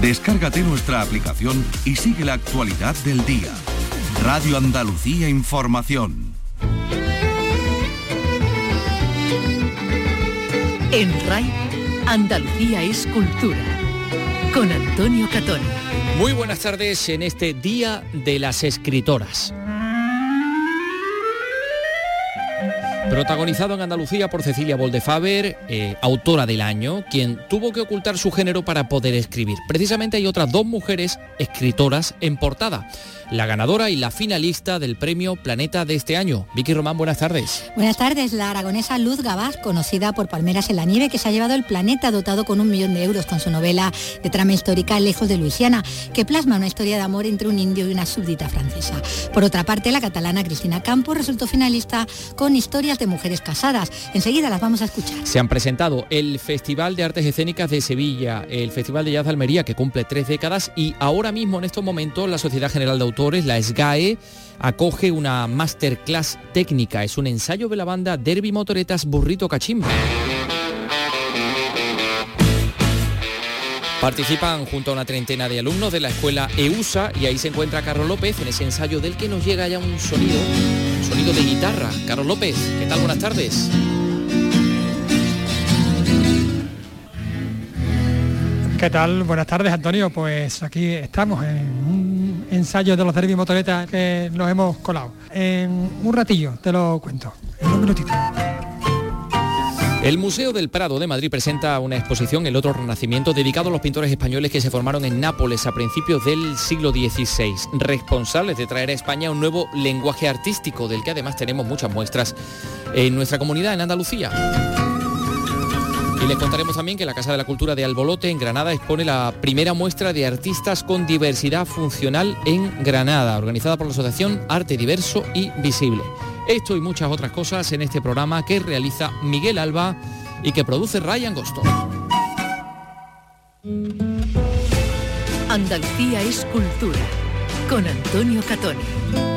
Descárgate nuestra aplicación y sigue la actualidad del día. Radio Andalucía Información. En RAI, Andalucía es cultura. Con Antonio Catón. Muy buenas tardes en este Día de las Escritoras. Protagonizado en Andalucía por Cecilia Boldefaber, eh, autora del año, quien tuvo que ocultar su género para poder escribir. Precisamente hay otras dos mujeres escritoras en portada la ganadora y la finalista del premio Planeta de este año. Vicky Román, buenas tardes. Buenas tardes, la aragonesa Luz Gabás, conocida por Palmeras en la Nieve, que se ha llevado el planeta dotado con un millón de euros con su novela de trama histórica Lejos de Luisiana, que plasma una historia de amor entre un indio y una súbdita francesa. Por otra parte, la catalana Cristina Campos resultó finalista con historias de mujeres casadas. Enseguida las vamos a escuchar. Se han presentado el Festival de Artes Escénicas de Sevilla, el Festival de Jazz de Almería, que cumple tres décadas, y ahora mismo, en estos momentos, la Sociedad General de la SGAE, acoge una masterclass técnica. Es un ensayo de la banda Derby Motoretas Burrito Cachimba. Participan junto a una treintena de alumnos de la escuela EUSA y ahí se encuentra Carlos López en ese ensayo del que nos llega ya un sonido, sonido de guitarra. Carlos López, ¿qué tal? Buenas tardes. ¿Qué tal? Buenas tardes, Antonio. Pues aquí estamos en un ensayo de los Derby Motoretas que nos hemos colado. En un ratillo te lo cuento, en un minutito. El Museo del Prado de Madrid presenta una exposición, El otro renacimiento, dedicado a los pintores españoles que se formaron en Nápoles a principios del siglo XVI, responsables de traer a España un nuevo lenguaje artístico, del que además tenemos muchas muestras en nuestra comunidad, en Andalucía. Y les contaremos también que la Casa de la Cultura de Albolote en Granada expone la primera muestra de artistas con diversidad funcional en Granada, organizada por la Asociación Arte Diverso y Visible. Esto y muchas otras cosas en este programa que realiza Miguel Alba y que produce Ryan Gosto. Andalucía es cultura con Antonio Catoni.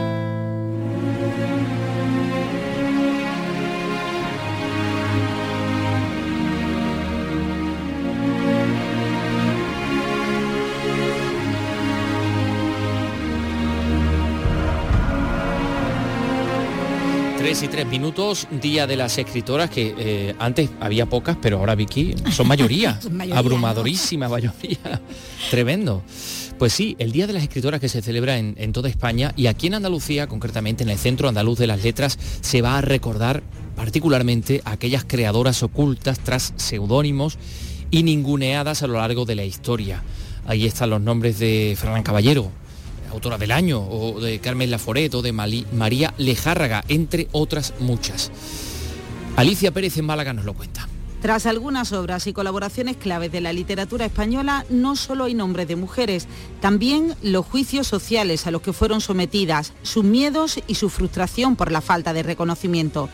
Y tres minutos, Día de las Escritoras, que eh, antes había pocas, pero ahora Vicky son mayoría, abrumadorísima mayoría, tremendo. Pues sí, el Día de las Escritoras que se celebra en, en, toda España y aquí en Andalucía, concretamente en el Centro Andaluz de las Letras, se va a recordar particularmente a aquellas creadoras ocultas tras seudónimos y ninguneadas a lo largo de la historia. Ahí están los nombres de Fernán Caballero, autora del año, o de Carmen Laforet, o de María Lejárraga, entre otras muchas. Alicia Pérez en Málaga nos lo cuenta. Tras algunas obras y colaboraciones claves de la literatura española, no solo hay nombres de mujeres, también los juicios sociales a los que fueron sometidas, sus miedos y su frustración por la falta de reconocimiento.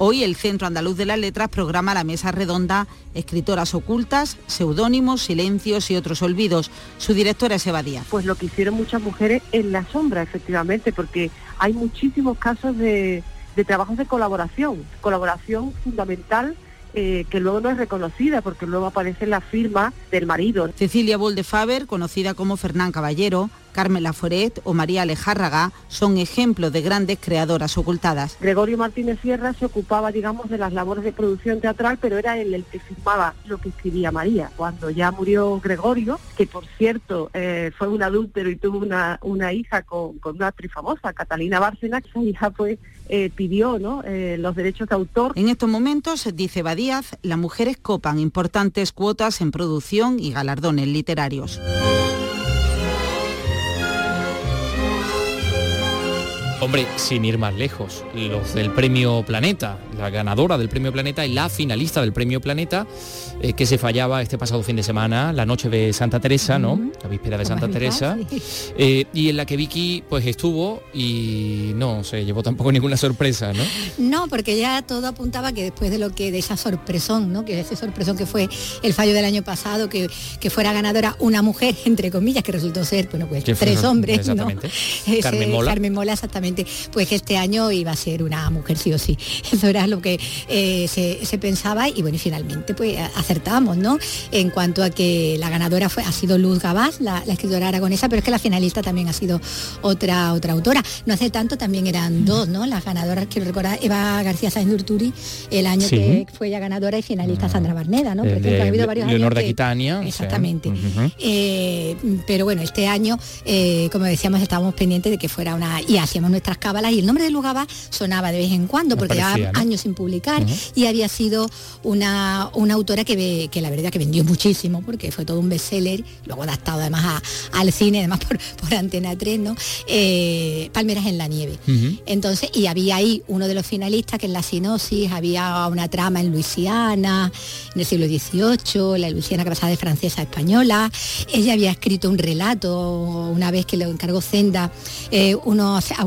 Hoy el Centro Andaluz de las Letras programa la mesa redonda Escritoras ocultas, seudónimos, silencios y otros olvidos. Su directora es Eva Díaz. Pues lo que hicieron muchas mujeres en la sombra, efectivamente, porque hay muchísimos casos de, de trabajos de colaboración, colaboración fundamental eh, que luego no es reconocida porque luego aparece la firma del marido. Cecilia Boldefaber, conocida como Fernán Caballero, Carmen Laforet o María Alejárraga son ejemplos de grandes creadoras ocultadas. Gregorio Martínez Sierra se ocupaba, digamos, de las labores de producción teatral, pero era él el que firmaba lo que escribía María. Cuando ya murió Gregorio, que por cierto eh, fue un adúltero y tuvo una, una hija con, con, una actriz famosa, Catalina Bárcena, esa hija pues eh, pidió. Eh, los derechos de autor. En estos momentos, dice Badíaz, las mujeres copan importantes cuotas en producción y galardones literarios. Hombre, sin ir más lejos, los del Premio Planeta, la ganadora del Premio Planeta y la finalista del Premio Planeta, eh, que se fallaba este pasado fin de semana, la noche de Santa Teresa, ¿no? La víspera de Santa Teresa, eh, y en la que Vicky pues estuvo y no se llevó tampoco ninguna sorpresa, ¿no? No, porque ya todo apuntaba que después de lo que de esa sorpresón, ¿no? Que ese sorpresón que fue el fallo del año pasado, que, que fuera ganadora una mujer, entre comillas, que resultó ser, bueno, pues tres hombres, exactamente. Carmen Mola. Carmen Mola, exactamente. Pues que este año iba a ser una mujer sí o sí. Eso era lo que eh, se, pensaba y bueno, y finalmente pues acertamos, ¿no? En cuanto a que la ganadora fue, ha sido Luz Gabás, la, escritora aragonesa, pero es que la finalista también ha sido otra, otra autora. No hace tanto también eran dos, ¿no? Las ganadoras, quiero recordar, Eva García Sáenz Urturi, el año que fue ella ganadora y finalista ah. Sandra Barneda, ¿no? ha habido varios años Aquitania. Exactamente. Eh, pero bueno, este año, eh, como decíamos, estábamos pendientes de que fuera una... y hacíamos nuestras cábalas y el nombre de Lugaba sonaba de vez en cuando, porque llevaba años sin publicar y había sido una, una autora que, que la verdad que vendió muchísimo, porque fue todo un bestseller, luego adaptado además al cine, además por, por Antena 3, ¿no? Eh, Palmeras en la nieve. Entonces, y había ahí uno de los finalistas que en la sinosis había una trama en Luisiana, en el siglo XVIII, la Luisiana que pasaba de francesa a española. Ella había escrito un relato una vez que le encargó Zenda eh, unos, a,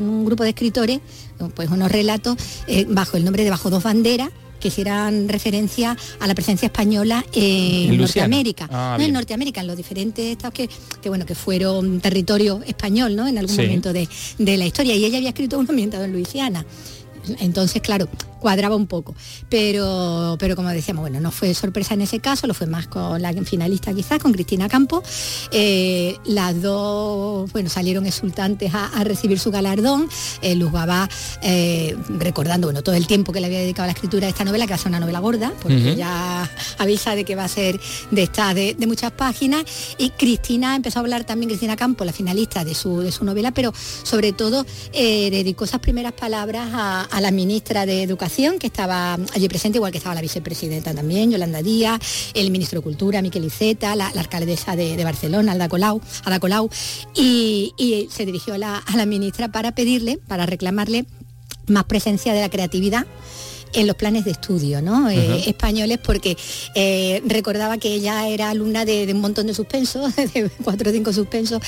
un grupo de escritores, pues unos relatos eh, bajo el nombre de Bajo dos banderas que hicieran referencia a la presencia española en, Norteamérica. Ah, en Norteamérica, en los diferentes estados que, que, bueno, que fueron territorio español, ¿no? En algún momento de, de, la historia. Y ella había escrito un ambientado en Luisiana. Entonces, claro, cuadraba un poco. Pero, pero como decíamos, bueno, no fue sorpresa en ese caso, lo fue más con la finalista quizás, con Cristina Campo. Eh, las dos, bueno, salieron exultantes a, recibir su galardón. Eh, Luz Babá, eh, recordando, bueno, todo el tiempo que le había dedicado a la escritura de esta novela, que va a ser una novela gorda, porque ya avisa de que va a ser de esta, de, muchas páginas. Y Cristina empezó a hablar también, Cristina Campo, la finalista de su, de su novela, pero sobre todo dedicó esas primeras palabras a, a la ministra de Educación que estaba allí presente, igual que estaba la vicepresidenta también, Yolanda Díaz, el ministro de Cultura, Miquel Iceta, la, alcaldesa de, Barcelona, Alda Colau, Ada Colau y, se dirigió a la ministra para pedirle, para reclamarle más presencia de la creatividad en los planes de estudio ¿no? Eh, españoles porque eh, recordaba que ella era alumna de, un montón de suspensos, de cuatro o cinco suspensos,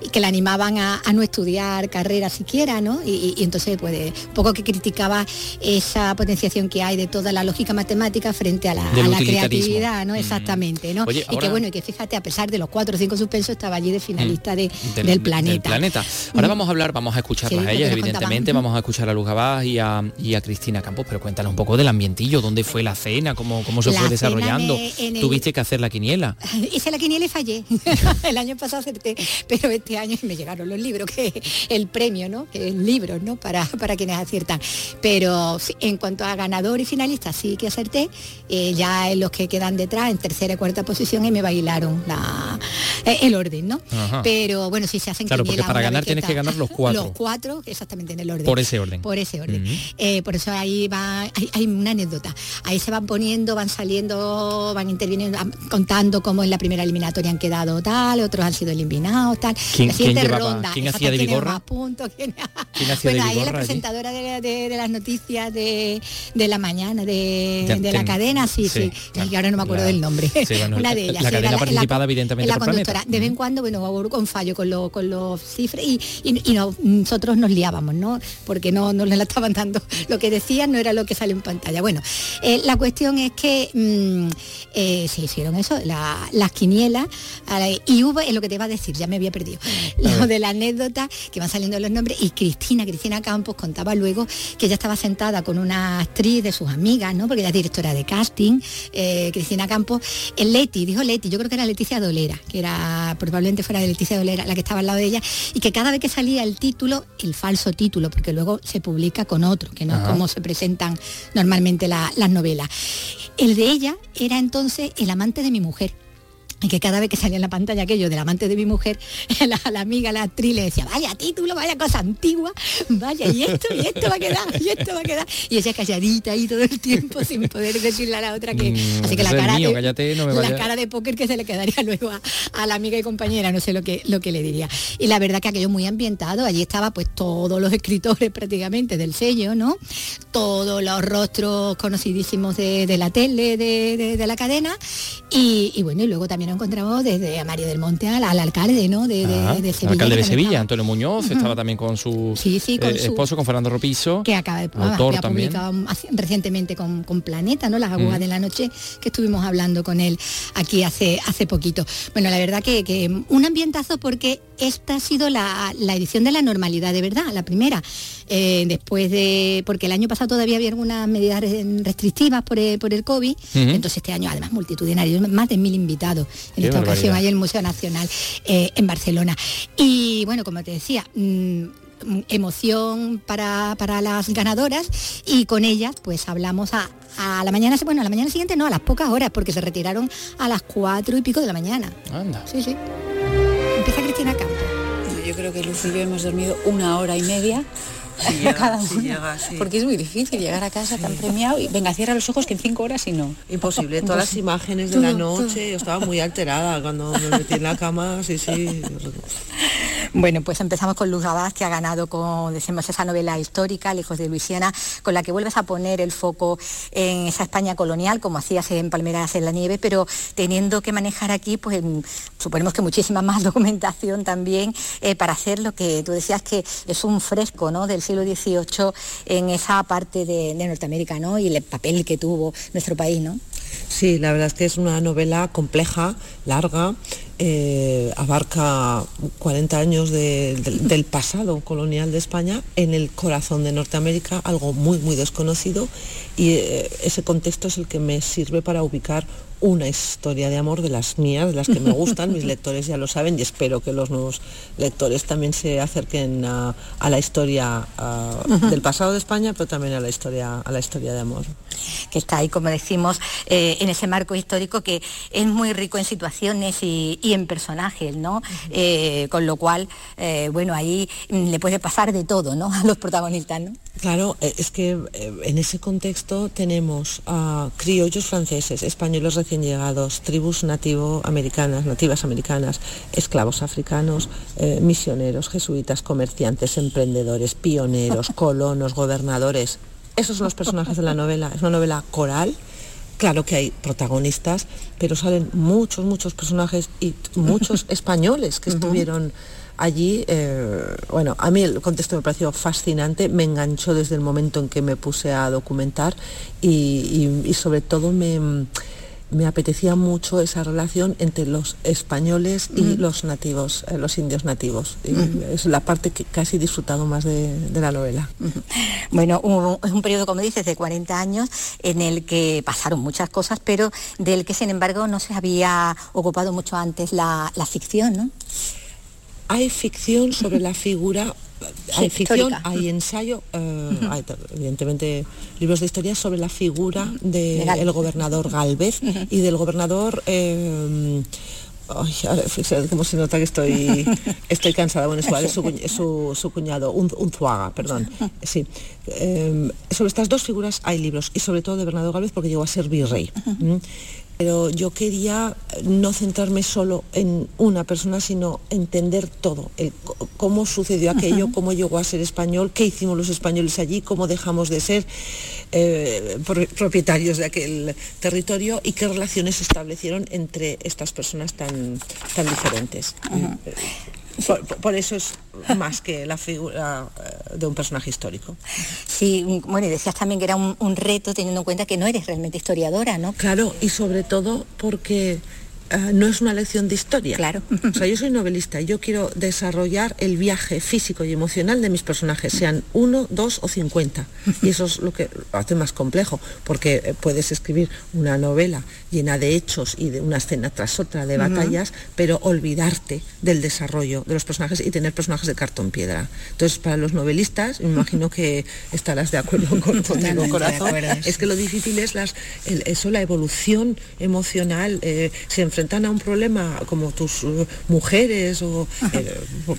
y que la animaban a, no estudiar carrera siquiera, ¿no? Y, entonces, pues, poco que criticaba esa potenciación que hay de toda la lógica matemática frente a la, creatividad, ¿no? Mm. Exactamente, ¿no? y que bueno, y que fíjate, a pesar de los cuatro o cinco suspensos, estaba allí de finalista de, mm. del, planeta. planeta. Ahora vamos a hablar, vamos a escucharlas a ellas, evidentemente, vamos a escuchar a Luz Gabás y a, y a Cristina Campos, pero cuéntanos un poco del ambientillo, dónde fue la cena, cómo, cómo se fue desarrollando. Tuviste que hacer la quiniela. Hice la quiniela y fallé. el año pasado acerté, pero este año me llegaron los libros, que el premio, ¿no? Que es libros, ¿no? Para, para quienes aciertan. Pero en cuanto a ganador y finalista, sí que acerté. Eh, ya en los que quedan detrás, en tercera y cuarta posición, y me bailaron la, eh, el orden, ¿no? Pero bueno, si se hacen Claro, porque para ganar tienes que ganar los cuatro. Los cuatro, exactamente en el orden. Por ese orden. Por ese orden. Eh, por eso ahí va, hay una anécdota. Ahí se van poniendo, van saliendo, van interviniendo, contando cómo en la primera eliminatoria han quedado tal, otros han sido eliminados, tal. ¿Quién, ronda, ¿quién hacía de Vigorra? Puntos, ¿quién... bueno, ahí es la presentadora de, las noticias de, la mañana de, la cadena, sí, sí. Y ahora no me acuerdo del nombre. una de ellas. La cadena participada evidentemente la conductora. De vez en cuando, bueno, con fallo con, lo, con los cifras y, y, nosotros nos liábamos, ¿no? Porque no nos la estaban dando. Lo que decían no era lo que sale en pantalla. Bueno, eh, la cuestión es que mm, eh, se hicieron eso, las quinielas, y hubo, es lo que te iba a decir, ya me había perdido, lo de la anécdota, que van saliendo los nombres, y Cristina, Cristina Campos contaba luego que ella estaba sentada con una actriz de sus amigas, ¿no? Porque ella es directora de casting, eh, Cristina Campos, el Leti, dijo Leti, yo creo que era Leticia Dolera, que era, probablemente fuera de Leticia Dolera, la que estaba al lado de ella, y que cada vez que salía el título, el falso título, porque luego se publica con otro, que no es como se presentan normalmente las novelas. El de ella era entonces el amante de mi mujer y que cada vez que salía en la pantalla aquello del amante de mi mujer, la, la amiga, la actriz le decía, vaya título, vaya cosa antigua, vaya, y esto, y esto va a quedar, y esto va a quedar. Y ella calladita ahí todo el tiempo sin poder decirle a la otra que... Mm, así que la cara, mío, de, cállate, no me la cara de póker que se le quedaría luego a, a la amiga y compañera, no sé lo que, lo que le diría. Y la verdad que aquello muy ambientado, allí estaba pues todos los escritores prácticamente del sello, ¿no? Todos los rostros conocidísimos de, de la tele, de, de- de la cadena. Y, y bueno, y luego también nos encontramos desde a Mario del Monte al, al alcalde, ¿no? De, Ah, de Sevilla. alcalde de Sevilla, Antonio Muñoz, estaba también con su, Sí, sí, con eh, su- esposo, con Fernando Ropiso, que acaba de autor también. publicado recientemente con, con Planeta, ¿no? Las agujas de la noche, que estuvimos hablando con él aquí hace, hace poquito. Bueno, la verdad que, que un ambientazo porque esta ha sido la, la edición de la normalidad, de verdad, la primera. Eh, después de. porque el año pasado todavía había algunas medidas re- restrictivas por el, por el COVID. Entonces este año además multitudinario, más de mil invitados en Qué esta ocasión barbaridad. en el Museo Nacional eh, en Barcelona. Y bueno, como te decía, mm, emoción para, para las ganadoras y con ellas pues hablamos a, a la mañana, bueno, a la mañana siguiente no, a las pocas horas, porque se retiraron a las cuatro y pico de la mañana. Anda. Sí, sí. Empieza Cristina Campos. Yo creo que Lucy y yo hemos dormido una hora y media cada una, porque es muy difícil llegar a casa tan premiado y venga, cierra los ojos que en cinco horas y no. Imposible, todas las imágenes de la noche, yo estaba muy alterada cuando me metí en la cama, sí, sí. Bueno, pues empezamos con Luz Gabás, que ha ganado con, decimos, esa novela histórica, Lejos de Luisiana, con la que vuelves a poner el foco en esa España colonial, como hacías en Palmeras en la Nieve, pero teniendo que manejar aquí, pues mm, suponemos que muchísima más documentación también eh, para hacer lo que tú decías que es un fresco ¿no? del siglo XVIII en esa parte de, Norteamérica, ¿no? Y el papel que tuvo nuestro país, ¿no? Sí, la verdad es que es una novela compleja, larga, eh, abarca 40 años de- del- del pasado colonial de España en el corazón de Norteamérica, algo muy, muy desconocido, y eh, ese contexto es el que me sirve para ubicar una historia de amor de las mías, de las que me gustan, mis lectores ya lo saben y espero que los nuevos lectores también se acerquen a, a la historia del pasado de España, pero también a la historia, a la historia de amor. Que está ahí, como decimos, eh, en ese marco histórico que es muy rico en situaciones y, y en personajes, ¿no? Eh, con lo cual, eh, bueno, ahí mm, le puede pasar de todo, ¿no? A los protagonistas, ¿no? Claro, es que en ese contexto tenemos a criollos franceses, españoles recién llegados, tribus nativo americanas, nativas americanas, esclavos africanos, misioneros, jesuitas, comerciantes, emprendedores, pioneros, colonos, gobernadores. Esos son los personajes de la novela. Es una novela coral. Claro que hay protagonistas, pero salen muchos, muchos personajes y muchos españoles que estuvieron allí. eh, bueno, a mí el contexto me pareció fascinante, me enganchó desde el momento en que me puse a documentar y, y- y sobre todo me, me apetecía mucho esa relación entre los españoles y los nativos, eh, los indios nativos. Y Es la parte que casi he disfrutado más de, de la novela. Bueno, un- es un periodo, como dices, de 40 años en el que pasaron muchas cosas, pero del que, sin embargo, no se había ocupado mucho antes la, la ficción, ¿no? Hay ficción sobre la figura, hay ficción, histórica. hay ensayo, eh, hay evidentemente libros de historia sobre la figura De del Galvez. gobernador Galvez y del gobernador... eh, Ay, fíjate cómo se nota que estoy, estoy cansada. Bueno, su, su- su cuñado, un, Unzuaga, perdón. Sí. Eh, sobre estas dos figuras hay libros, y sobre todo de Bernardo Gálvez porque llegó a ser virrey. Pero yo quería no centrarme solo en una persona, sino entender todo, el cómo sucedió aquello, cómo llegó a ser español, qué hicimos los españoles allí, cómo dejamos de ser eh, pro- propietarios de aquel territorio y qué relaciones se establecieron entre estas personas tan, tan diferentes. Por, eso es más que la figura eh, de un personaje histórico. Sí, bueno, y decías también que era un, un reto teniendo en cuenta que no eres realmente historiadora, ¿no? Claro, y sobre todo porque eh, no es una lección de historia. Claro. O sea, yo soy novelista y yo quiero desarrollar el viaje físico y emocional de mis personajes, sean uno, dos o cincuenta. Y eso es lo que lo hace más complejo, porque eh, puedes escribir una novela llena de hechos y de una escena tras otra de batallas, pero olvidarte del desarrollo de los personajes y tener personajes de cartón piedra. Entonces, para los novelistas, me imagino que estarás de acuerdo con, conmigo, corazón, es que lo difícil es las, el- eso, la evolución emocional, eh, se enfrenta enfrentan a un problema como tus uh, mujeres o eh,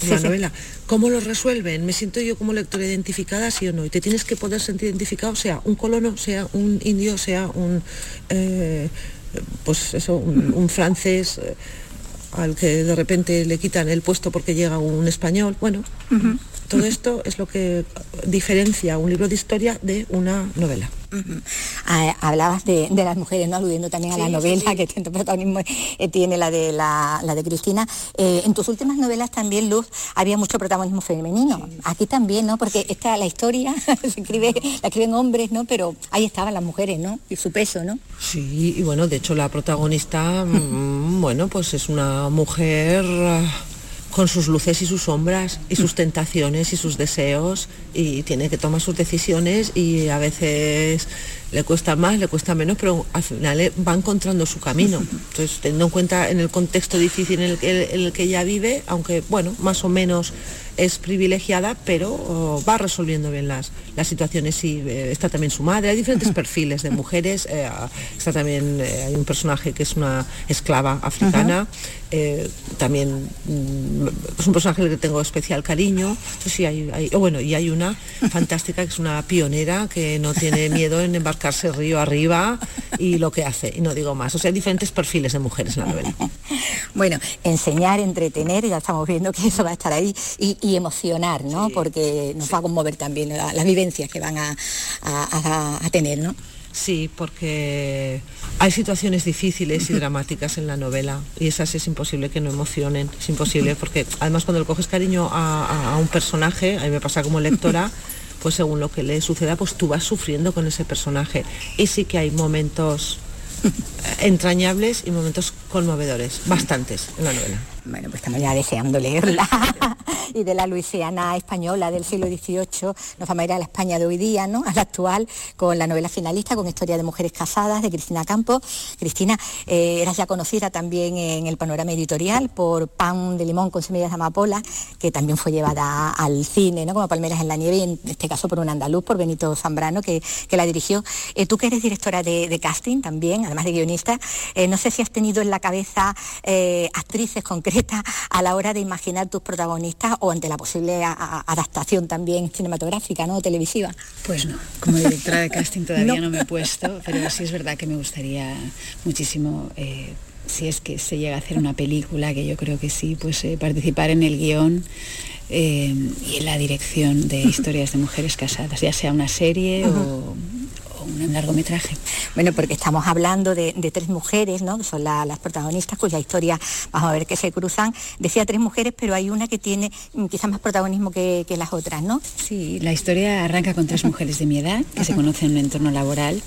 la novela, ¿cómo lo resuelven? ¿Me siento yo como lectora identificada, sí o no? Y te tienes que poder sentir identificado, sea un colono, sea un indio, sea un, eh, pues eso, un, francés. Eh, al que de repente le quitan el puesto porque llega un español. Bueno, todo esto es lo que diferencia un libro de historia de una novela. Ah, hablabas de, las mujeres, ¿no? aludiendo también a la novela, que tanto protagonismo eh, tiene la de, la, de Cristina. Eh, en tus últimas novelas también, Luz, había mucho protagonismo femenino. Aquí también, ¿no? Porque esta, la historia se escribe, la escriben hombres, ¿no? Pero ahí estaban las mujeres, ¿no? Y su peso, ¿no? Sí, y bueno, de hecho la protagonista, mm, bueno, pues es una mujer con sus luces y sus sombras y sus tentaciones y sus deseos y tiene que tomar sus decisiones y a veces le cuesta más, le cuesta menos, pero al final va encontrando su camino. Entonces, teniendo en cuenta en el contexto difícil en el que, en el que ella vive, aunque bueno, más o menos es privilegiada, pero oh, va resolviendo bien las, las situaciones y eh, está también su madre. Hay diferentes perfiles de mujeres. Eh, está también, eh, hay un personaje que es una esclava africana. también mm, es un personaje que tengo especial cariño. sí, hay, oh, bueno, y hay una fantástica que es una pionera que no tiene miedo en embarcarse río arriba y lo que hace. Y no digo más. O sea, hay diferentes perfiles de mujeres en la novela. Bueno, enseñar, entretener, ya estamos viendo que eso va a estar ahí. Y, y emocionar, ¿no? Porque nos va a conmover también las vivencias que van a, tener, ¿no? Sí, porque hay situaciones difíciles y dramáticas en la novela y esas es imposible que no emocionen, es imposible porque además cuando le coges cariño a, a, un personaje, a mí me pasa como lectora, pues según lo que le suceda, pues tú vas sufriendo con ese personaje y sí que hay momentos entrañables y momentos conmovedores, bastantes en la novela. Bueno, pues estamos ya deseando leerla. y de la Luisiana española del siglo XVIII nos vamos a ir a la España de hoy día, ¿no? A la actual, con la novela finalista, con historia de mujeres casadas, de Cristina Campos. Cristina, eh, eras ya conocida también en el panorama editorial por Pan de Limón con semillas de amapola, que también fue llevada al cine, ¿no? Como Palmeras en la Nieve, y en este caso por un andaluz, por Benito Zambrano, que, la dirigió. Eh, tú que eres directora de, casting también, además de guionista, eh, no sé si has tenido en la cabeza actrices concretas a la hora de imaginar tus protagonistas o ante la posible adaptación también cinematográfica, ¿no? televisiva? Pues no, como directora de casting todavía no, me he puesto, pero sí es verdad que me gustaría muchísimo. Eh, si es que se llega a hacer una película, que yo creo que sí, pues eh, participar en el guion eh, y en la dirección de historias de mujeres casadas, ya sea una serie o un largometraje. Bueno, porque estamos hablando de, tres mujeres, ¿no? Que son las protagonistas, cuya historia vamos a ver que se cruzan. Decía tres mujeres, pero hay una que tiene mm, quizás más protagonismo que, las otras, ¿no? Sí, la historia arranca con tres mujeres de mi edad que se conocen en un entorno laboral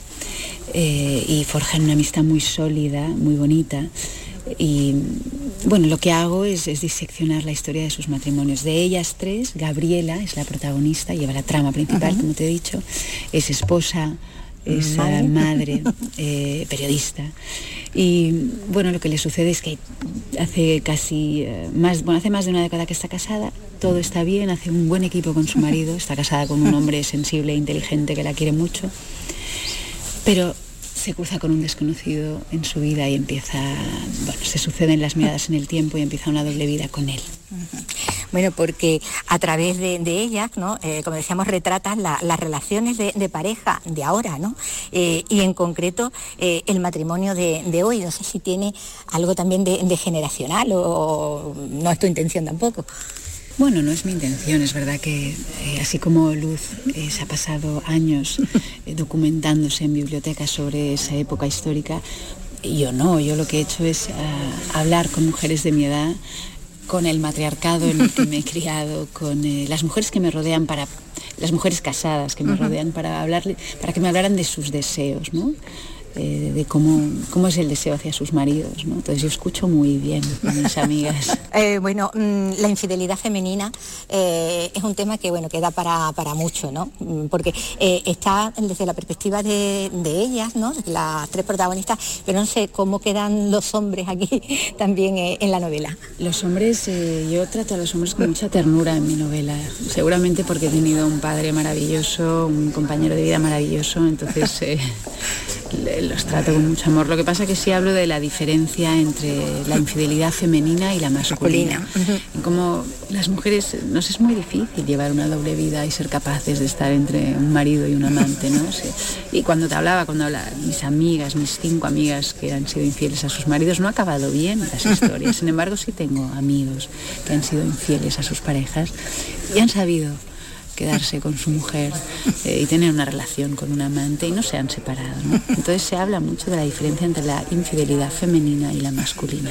eh, y forjan una amistad muy sólida, muy bonita y bueno, lo que hago es, diseccionar la historia de sus matrimonios. De ellas tres, Gabriela es la protagonista, lleva la trama principal, como te he dicho, es esposa, es madre, eh, periodista. Y bueno, lo que le sucede es que hace casi eh, más, bueno, hace más de una década que está casada, todo está bien, hace un buen equipo con su marido, está casada con un hombre sensible e inteligente que la quiere mucho, pero se cruza con un desconocido en su vida y empieza, bueno, se suceden las miradas en el tiempo y empieza una doble vida con él. Bueno, porque a través de, ellas, ¿no? Eh, como decíamos, retratas las relaciones de, pareja de ahora, ¿no? Eh, y en concreto eh, el matrimonio de, hoy. No sé si tiene algo también de, generacional o, no es tu intención tampoco. Bueno, no es mi intención, es verdad que así como Luz se ha pasado años documentándose en bibliotecas sobre esa época histórica, yo no, yo lo que he hecho es hablar con mujeres de mi edad con el matriarcado en el que me he criado, con eh, las mujeres que me rodean para las mujeres casadas que me rodean para hablarle, para que me hablaran de sus deseos, ¿no? Eh, de cómo, cómo es el deseo hacia sus maridos. ¿no? Entonces yo escucho muy bien a mis amigas. Eh, bueno, mm, la infidelidad femenina eh, es un tema que bueno queda para, para mucho, ¿no? Mm, porque está desde la perspectiva de, ellas, ¿no? las tres protagonistas, pero no sé cómo quedan los hombres aquí también en la novela. Los hombres, yo trato a los hombres con mucha ternura en mi novela, seguramente porque he tenido un padre maravilloso, un compañero de vida maravilloso, entonces los trato con mucho amor. Lo que pasa que sí hablo de la diferencia entre la infidelidad femenina y la masculina. Como las mujeres nos es muy difícil llevar una doble vida y ser capaces de estar entre un marido y un amante, ¿no? Y cuando te hablaba, cuando hablaba, mis amigas, mis cinco amigas que han sido infieles a sus maridos, no ha acabado bien las historias. Sin embargo, sí tengo amigos que han sido infieles a sus parejas y han sabido quedarse con su mujer eh, y tener una relación con un amante y no se han separado. Entonces se habla mucho de la diferencia entre la infidelidad femenina y la masculina.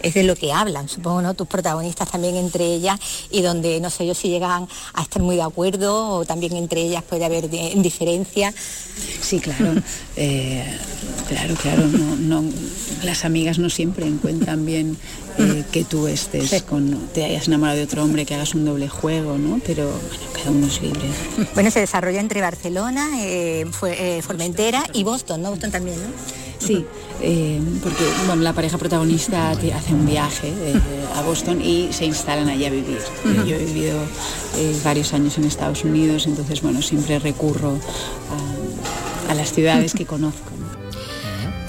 Es de lo que hablan, supongo, ¿no? Tus protagonistas también entre ellas y donde no sé yo si llegan a estar muy de acuerdo o también entre ellas puede haber diferencia. Sí, claro. Eh, claro, claro. No, las amigas no siempre encuentran bien eh, que tú estés con, te hayas enamorado de otro hombre, que hagas un doble juego, ¿no? Pero bueno, cada uno es libre. Bueno, se desarrolla entre Barcelona, eh, eh, Formentera y Boston, ¿no? Boston también, ¿no? Sí, porque bueno, la pareja protagonista hace un viaje a Boston y se instalan allí a vivir. Yo he vivido varios años en Estados Unidos, entonces bueno, siempre recurro a las ciudades que conozco.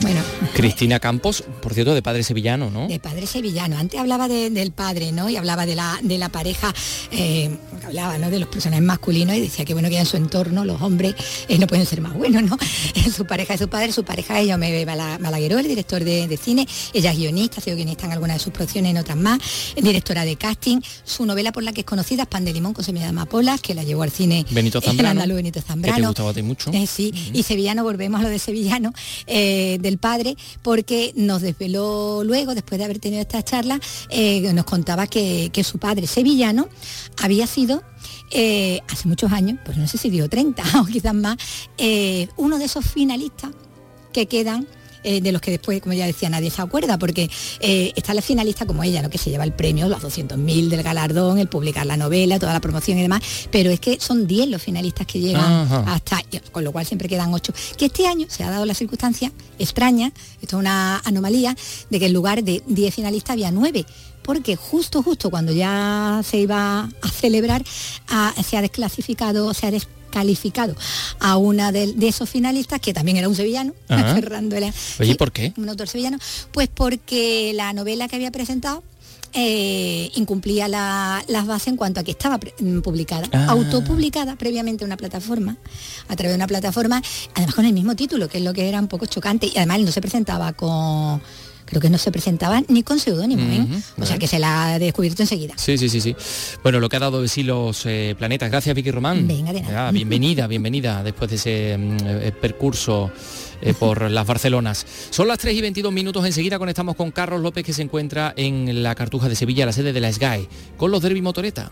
Bueno. Cristina Campos, por cierto, de padre sevillano, ¿no? De padre sevillano. Antes hablaba del padre, ¿no? Y hablaba de la, de la pareja, eh, hablaba, ¿no? De los personajes masculinos y decía que bueno que en su entorno los hombres eh, no pueden ser más buenos, ¿no? su pareja es su padre, su pareja es me Balagueró, el director de, cine. Ella es guionista, ha sido guionista en algunas de sus producciones, en otras más. Directora de casting. Su novela por la que es conocida es Pan de Limón con semilla de amapolas, que la llevó al cine Benito Zambrano. El Benito Zambrano. Que te gustaba a ti mucho. Eh, sí, y sevillano, volvemos a lo de sevillano, del padre, porque nos desveló luego, después de haber tenido esta charla, eh, nos contaba que, su padre sevillano había sido eh, hace muchos años, pues no sé si dio 30 o quizás más, eh, uno de esos finalistas que quedan eh, de los que después, como ya decía, nadie se acuerda, porque eh, está la finalista como ella, ¿no? que se lleva el premio, los 200.000 del galardón, el publicar la novela, toda la promoción y demás, pero es que son 10 los finalistas que llegan hasta, con lo cual siempre quedan 8. Que este año se ha dado la circunstancia extraña, esto es una anomalía, de que en lugar de 10 finalistas había 9 porque justo, justo cuando ya se iba a celebrar, ah, se ha desclasificado, se ha des calificado a una de, esos finalistas, que también era un sevillano, Fernando Oye, ¿por qué? Un autor sevillano. Pues porque la novela que había presentado eh, incumplía las bases en cuanto a que estaba mm, publicada, ah. autopublicada previamente en una plataforma, a través de una plataforma, además con el mismo título, que es lo que era un poco chocante, y además no se presentaba con creo que no se presentaba ni con seudónimo, ¿eh? o sea que se la ha descubierto enseguida. Sí, sí, sí, sí. Bueno, lo que ha dado de sí los eh, planetas. Gracias, Vicky Román. Venga, de nada. bienvenida, bienvenida después de ese mm, eh, percurso por las Barcelonas. Son las 3 y 22 minutos, enseguida conectamos con Carlos López que se encuentra en la Cartuja de Sevilla, la sede de la SGAE, con los Derby Motoreta.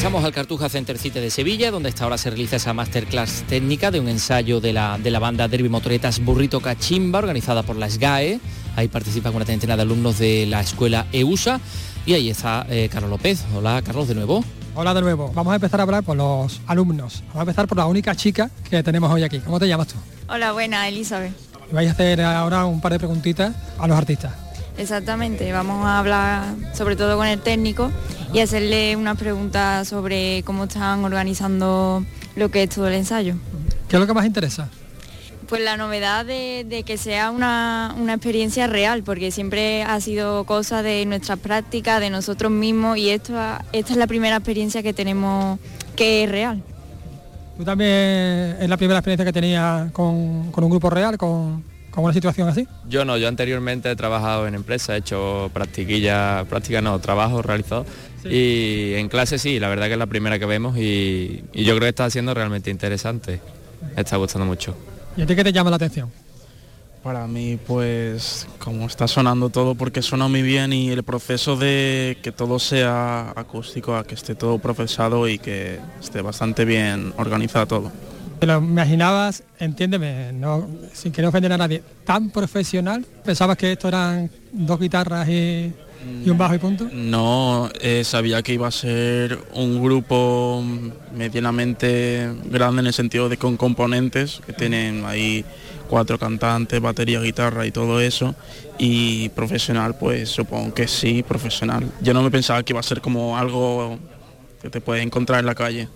Regresamos al Cartuja Center City de Sevilla, donde esta hora se realiza esa masterclass técnica de un ensayo de la, de la banda Derby Motoretas Burrito Cachimba, organizada por la SGAE. Ahí participan una treintena de alumnos de la escuela EUSA. Y ahí está eh, Carlos López. Hola, Carlos, de nuevo. Hola de nuevo. Vamos a empezar a hablar por los alumnos. Vamos a empezar por la única chica que tenemos hoy aquí. ¿Cómo te llamas tú? Hola, buena, Elizabeth. vais a hacer ahora un par de preguntitas a los artistas. Exactamente, vamos a hablar sobre todo con el técnico y hacerle unas preguntas sobre cómo están organizando lo que es todo el ensayo. ¿Qué es lo que más interesa? Pues la novedad de, que sea una, experiencia real, porque siempre ha sido cosa de nuestra práctica, de nosotros mismos, y esto, esta es la primera experiencia que tenemos que es real. ¿Tú también es la primera experiencia que tenías con, con un grupo real, con, ¿Cómo una situación así? Yo no, yo anteriormente he trabajado en empresa, he hecho practiquilla, práctica no, trabajo realizado. Y en clase sí, la verdad que es la primera que vemos y, yo creo que está siendo realmente interesante. Me está gustando mucho. ¿Y a ti qué te llama la atención? Para mí, pues, como está sonando todo, porque suena muy bien y el proceso de que todo sea acústico, a que esté todo procesado y que esté bastante bien organizado todo. ¿Te lo imaginabas, entiéndeme, no, sin querer ofender a nadie, tan profesional? ¿Pensabas que esto eran dos guitarras y, y un bajo y punto? No, eh, sabía que iba a ser un grupo medianamente grande en el sentido de con componentes que tienen ahí cuatro cantantes, batería, guitarra y todo eso. Y profesional, pues supongo que sí, profesional. Yo no me pensaba que iba a ser como algo que te puedes encontrar en la calle.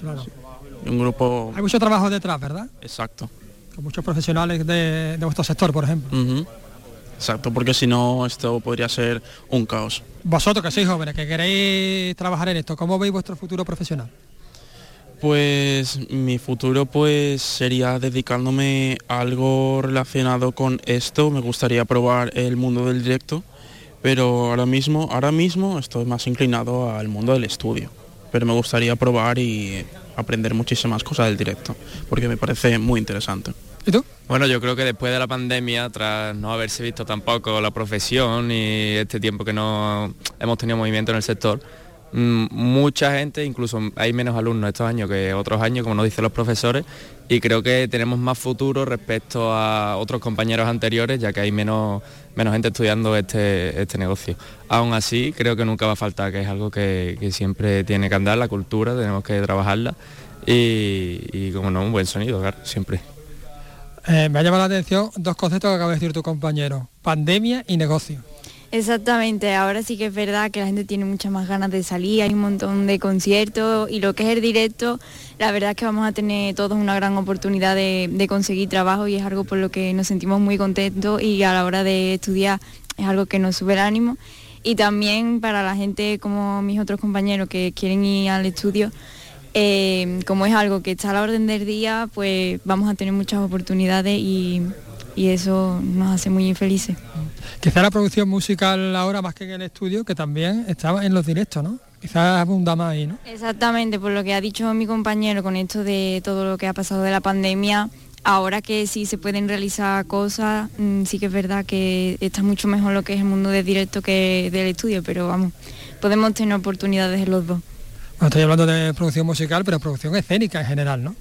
Claro. Un grupo... Hay mucho trabajo detrás, ¿verdad? Exacto. Con muchos profesionales de, de vuestro sector, por ejemplo. Exacto, porque si no esto podría ser un caos. Vosotros que sois jóvenes, que queréis trabajar en esto, ¿cómo veis vuestro futuro profesional? Pues mi futuro pues sería dedicándome a algo relacionado con esto. Me gustaría probar el mundo del directo, pero ahora mismo, ahora mismo estoy más inclinado al mundo del estudio. Pero me gustaría probar y aprender muchísimas cosas del directo, porque me parece muy interesante. ¿Y tú? Bueno, yo creo que después de la pandemia, tras no haberse visto tampoco la profesión y este tiempo que no hemos tenido movimiento en el sector, mucha gente, incluso hay menos alumnos estos años que otros años, como nos dicen los profesores, y creo que tenemos más futuro respecto a otros compañeros anteriores, ya que hay menos, menos gente estudiando este, este negocio. Aún así, creo que nunca va a faltar, que es algo que, siempre tiene que andar, la cultura, tenemos que trabajarla, y, y como no, un buen sonido, claro, siempre. Eh, me ha llamado la atención dos conceptos que acaba de decir tu compañero, pandemia y negocio. Exactamente, ahora sí que es verdad que la gente tiene muchas más ganas de salir, hay un montón de conciertos y lo que es el directo, la verdad es que vamos a tener todos una gran oportunidad de, conseguir trabajo y es algo por lo que nos sentimos muy contentos y a la hora de estudiar es algo que nos sube el ánimo. Y también para la gente como mis otros compañeros que quieren ir al estudio, eh, como es algo que está a la orden del día, pues vamos a tener muchas oportunidades y, y eso nos hace muy felices. Quizá la producción musical ahora más que en el estudio, que también estaba en los directos, ¿no? Quizás abunda más ahí, ¿no? Exactamente, por lo que ha dicho mi compañero con esto de todo lo que ha pasado de la pandemia, ahora que sí se pueden realizar cosas, mm, sí que es verdad que está mucho mejor lo que es el mundo del directo que del estudio, pero vamos, podemos tener oportunidades en los dos. Bueno, estoy hablando de producción musical, pero producción escénica en general, ¿no?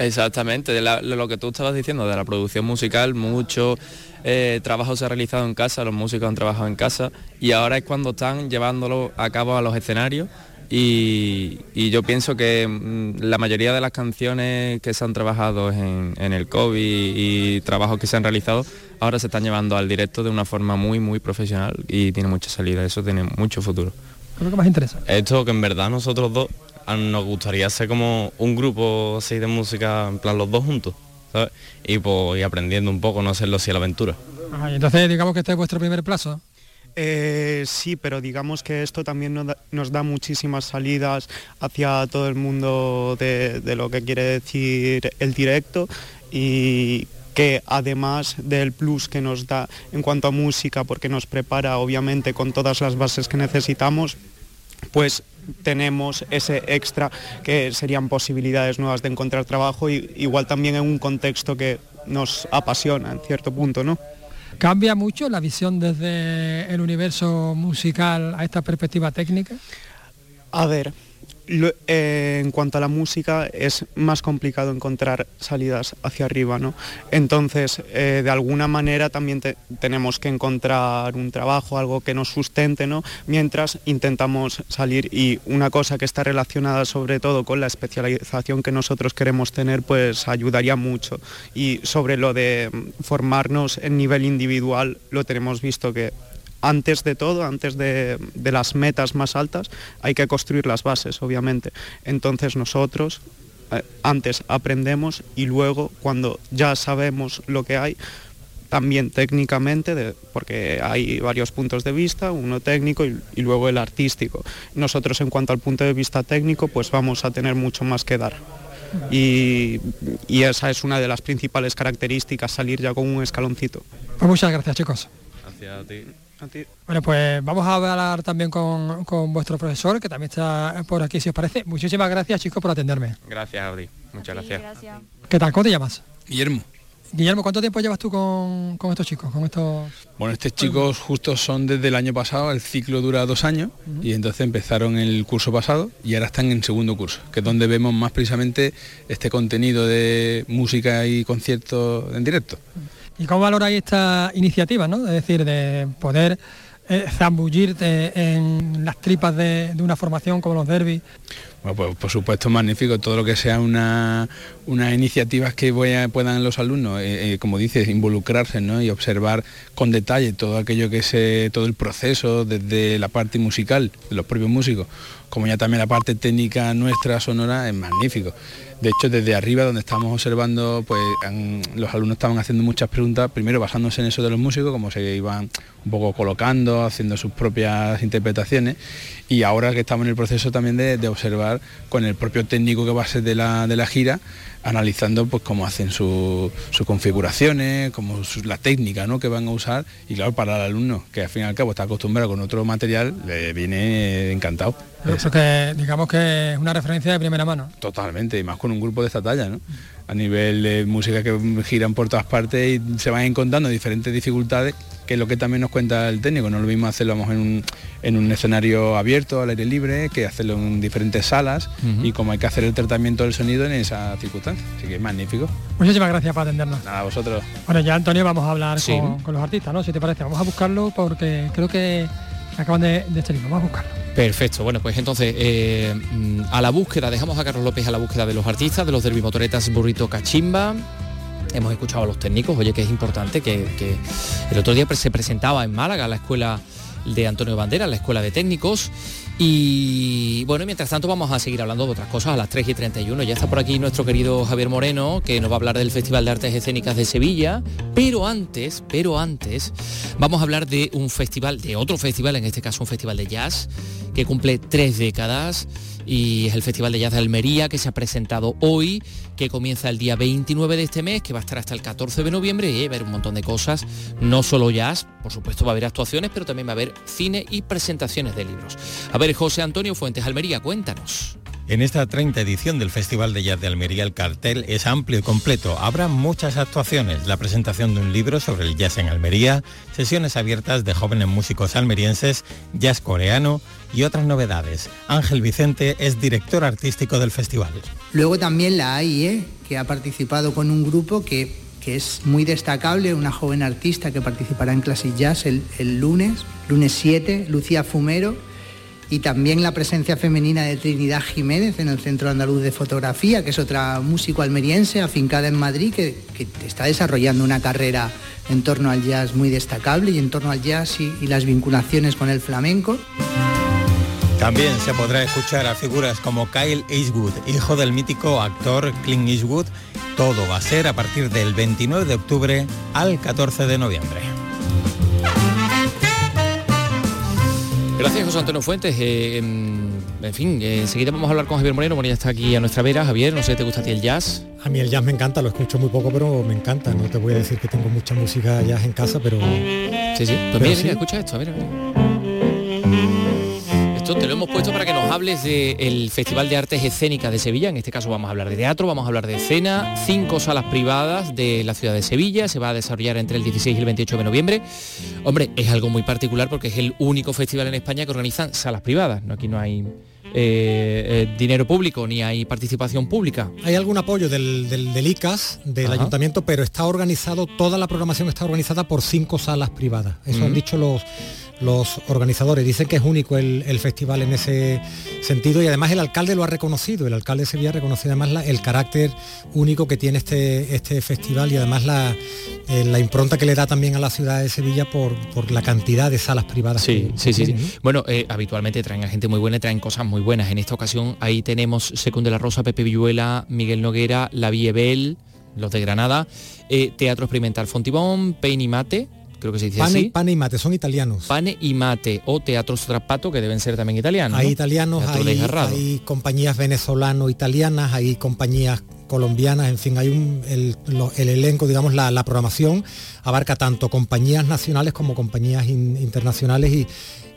Exactamente, de, la- de lo que tú estabas diciendo, de la producción musical, mucho eh, trabajo se ha realizado en casa, los músicos han trabajado en casa y ahora es cuando están llevándolo a cabo a los escenarios y, y yo pienso que mm, la mayoría de las canciones que se han trabajado en, en el COVID y trabajos que se han realizado ahora se están llevando al directo de una forma muy muy profesional y tiene mucha salida, eso tiene mucho futuro. ¿Qué es lo que más interesa? Esto que en verdad nosotros dos nos gustaría ser como un grupo así de música, en plan los dos juntos, ¿sabes? Y pues ir aprendiendo un poco, no hacerlo así a la aventura. Ajá, y entonces digamos que este es vuestro primer plazo. Eh, sí, pero digamos que esto también nos da, nos da muchísimas salidas hacia todo el mundo de, de lo que quiere decir el directo y que además del plus que nos da en cuanto a música, porque nos prepara obviamente con todas las bases que necesitamos, pues tenemos ese extra que serían posibilidades nuevas de encontrar trabajo y igual también en un contexto que nos apasiona en cierto punto, ¿no? ¿Cambia mucho la visión desde el universo musical a esta perspectiva técnica? A ver, eh, en cuanto a la música es más complicado encontrar salidas hacia arriba, ¿no? Entonces, eh, de alguna manera también te- tenemos que encontrar un trabajo, algo que nos sustente, ¿no? Mientras intentamos salir y una cosa que está relacionada sobre todo con la especialización que nosotros queremos tener, pues ayudaría mucho. Y sobre lo de formarnos en nivel individual, lo tenemos visto que antes de todo, antes de, de las metas más altas, hay que construir las bases, obviamente. Entonces nosotros eh, antes aprendemos y luego cuando ya sabemos lo que hay, también técnicamente, de- porque hay varios puntos de vista, uno técnico y, y luego el artístico. Nosotros en cuanto al punto de vista técnico, pues vamos a tener mucho más que dar. Y, y esa es una de las principales características, salir ya con un escaloncito. Pues muchas gracias chicos. Gracias a ti. Ti. Bueno, pues vamos a hablar también con, con vuestro profesor, que también está por aquí, si os parece. Muchísimas gracias chicos por atenderme. Gracias, Audi. Muchas gracias. ¿Qué tal? ¿Cómo te llamas? Guillermo. Guillermo, ¿cuánto tiempo llevas tú con, con estos chicos, con estos Bueno, estos chicos justo son desde el año pasado, el ciclo dura dos años y entonces empezaron el curso pasado y ahora están en segundo curso, que es donde vemos más precisamente este contenido de música y conciertos en directo. ¿Y cómo valoráis esta iniciativa, ¿no? Es decir, de poder eh, zambullirte en las tripas de, una formación como los derbis. Bueno, pues por supuesto magnífico, todo lo que sea una, unas iniciativas que puedan los alumnos, eh, eh, como dices, involucrarse ¿no? y observar con detalle todo aquello que es eh, todo el proceso, desde la parte musical de los propios músicos, como ya también la parte técnica nuestra sonora, es magnífico. De hecho, desde arriba, donde estamos observando, pues han- los alumnos estaban haciendo muchas preguntas, primero basándose en eso de los músicos, como se iban un poco colocando, haciendo sus propias interpretaciones, y ahora que estamos en el proceso también de, de observar con el propio técnico que va a ser de la, de la gira, analizando pues cómo hacen su- sus configuraciones, como su- la técnica ¿no? que van a usar, y claro, para el alumno, que al fin y al cabo está acostumbrado con otro material, le viene encantado. Eso que digamos que es una referencia de primera mano. Totalmente, y más con un grupo de esta talla, ¿no? A nivel de música que giran por todas partes y se van encontrando diferentes dificultades, que es lo que también nos cuenta el técnico. No es lo mismo hacerlo mejor, en un, en un escenario abierto, al aire libre, que hacerlo en diferentes salas y cómo hay que hacer el tratamiento del sonido en esa circunstancia. Así que es magnífico. Muchísimas gracias por atendernos. Nada, a vosotros. Bueno, ya Antonio vamos a hablar Sí. con, con los artistas, ¿no? Si te parece, vamos a buscarlo porque creo que acaban de, de este. Vamos a buscarlo. Perfecto, bueno, pues entonces eh, mm, a la búsqueda, dejamos a Carlos López a la búsqueda de los artistas, de los motoretas Burrito Cachimba. Hemos escuchado a los técnicos, oye, que es importante, que, que el otro día se presentaba en Málaga la escuela de Antonio Bandera, la escuela de técnicos. Y bueno, mientras tanto vamos a seguir hablando de otras cosas a las 3 y 31. Ya está por aquí nuestro querido Javier Moreno, que nos va a hablar del Festival de Artes Escénicas de Sevilla. Pero antes, pero antes, vamos a hablar de un festival, de otro festival, en este caso un festival de jazz, que cumple tres décadas y es el Festival de Jazz de Almería que se ha presentado hoy, que comienza el día 29 de este mes, que va a estar hasta el 14 de noviembre y va a haber un montón de cosas, no solo jazz, por supuesto va a haber actuaciones, pero también va a haber cine y presentaciones de libros. A ver, José Antonio Fuentes Almería, cuéntanos. En esta 30 edición del Festival de Jazz de Almería el cartel es amplio y completo. Habrá muchas actuaciones, la presentación de un libro sobre el jazz en Almería, sesiones abiertas de jóvenes músicos almerienses, jazz coreano y otras novedades. Ángel Vicente es director artístico del festival. Luego también la AIE, que ha participado con un grupo que, que es muy destacable, una joven artista que participará en Classic Jazz el, el lunes, lunes 7, Lucía Fumero, y también la presencia femenina de Trinidad Jiménez en el Centro Andaluz de Fotografía, que es otra músico almeriense afincada en Madrid, que, que está desarrollando una carrera en torno al jazz muy destacable y en torno al jazz y, y las vinculaciones con el flamenco. También se podrá escuchar a figuras como Kyle Eastwood, hijo del mítico actor Clint Eastwood. Todo va a ser a partir del 29 de octubre al 14 de noviembre. Gracias José Antonio Fuentes. Eh, en en fin, eh, enseguida vamos a hablar con Javier Moreno, bueno, ya está aquí a nuestra vera. Javier, no sé, ¿te gusta a ti el jazz? A mí el jazz me encanta, lo escucho muy poco, pero me encanta. No te voy a decir que tengo mucha música jazz en casa, pero... Sí, sí. Pues mira, sí. mira, escucha esto, a ver, a ver. Esto te lo hemos puesto para nos hables del Festival de Artes Escénicas de Sevilla. En este caso vamos a hablar de teatro, vamos a hablar de escena, cinco salas privadas de la ciudad de Sevilla. Se va a desarrollar entre el 16 y el 28 de noviembre. Hombre, es algo muy particular porque es el único festival en España que organizan salas privadas. No, aquí no hay eh, eh, dinero público ni hay participación pública. Hay algún apoyo del, del, del ICAS, del Ajá. ayuntamiento, pero está organizado, toda la programación está organizada por cinco salas privadas. Eso han dicho los, los organizadores. Dicen que es único el, el festival en ese sentido y además el alcalde lo ha reconocido. El alcalde de Sevilla ha reconocido además la- el carácter único que tiene este, este festival y además la, eh, la impronta que le da también a la ciudad de Sevilla por, por la cantidad de salas privadas. Sí, que- sí, que sí, sí. Bueno, eh, habitualmente traen a gente muy buena y traen cosas muy buenas. En esta ocasión ahí tenemos Secund de la Rosa, Pepe Villuela, Miguel Noguera, La Viebel, los de Granada, eh, Teatro Experimental Fontibón, Pain y Mate, creo que se dice Pane, así. pane y mate, son italianos. Pane y Mate o Teatro Strapato, que deben ser también italianos. Hay ¿no? italianos, hay, hay compañías venezolano-italianas, hay compañías colombianas, en fin, hay un, el, lo- el elenco, digamos, la, la programación abarca tanto compañías nacionales como compañías in- internacionales y,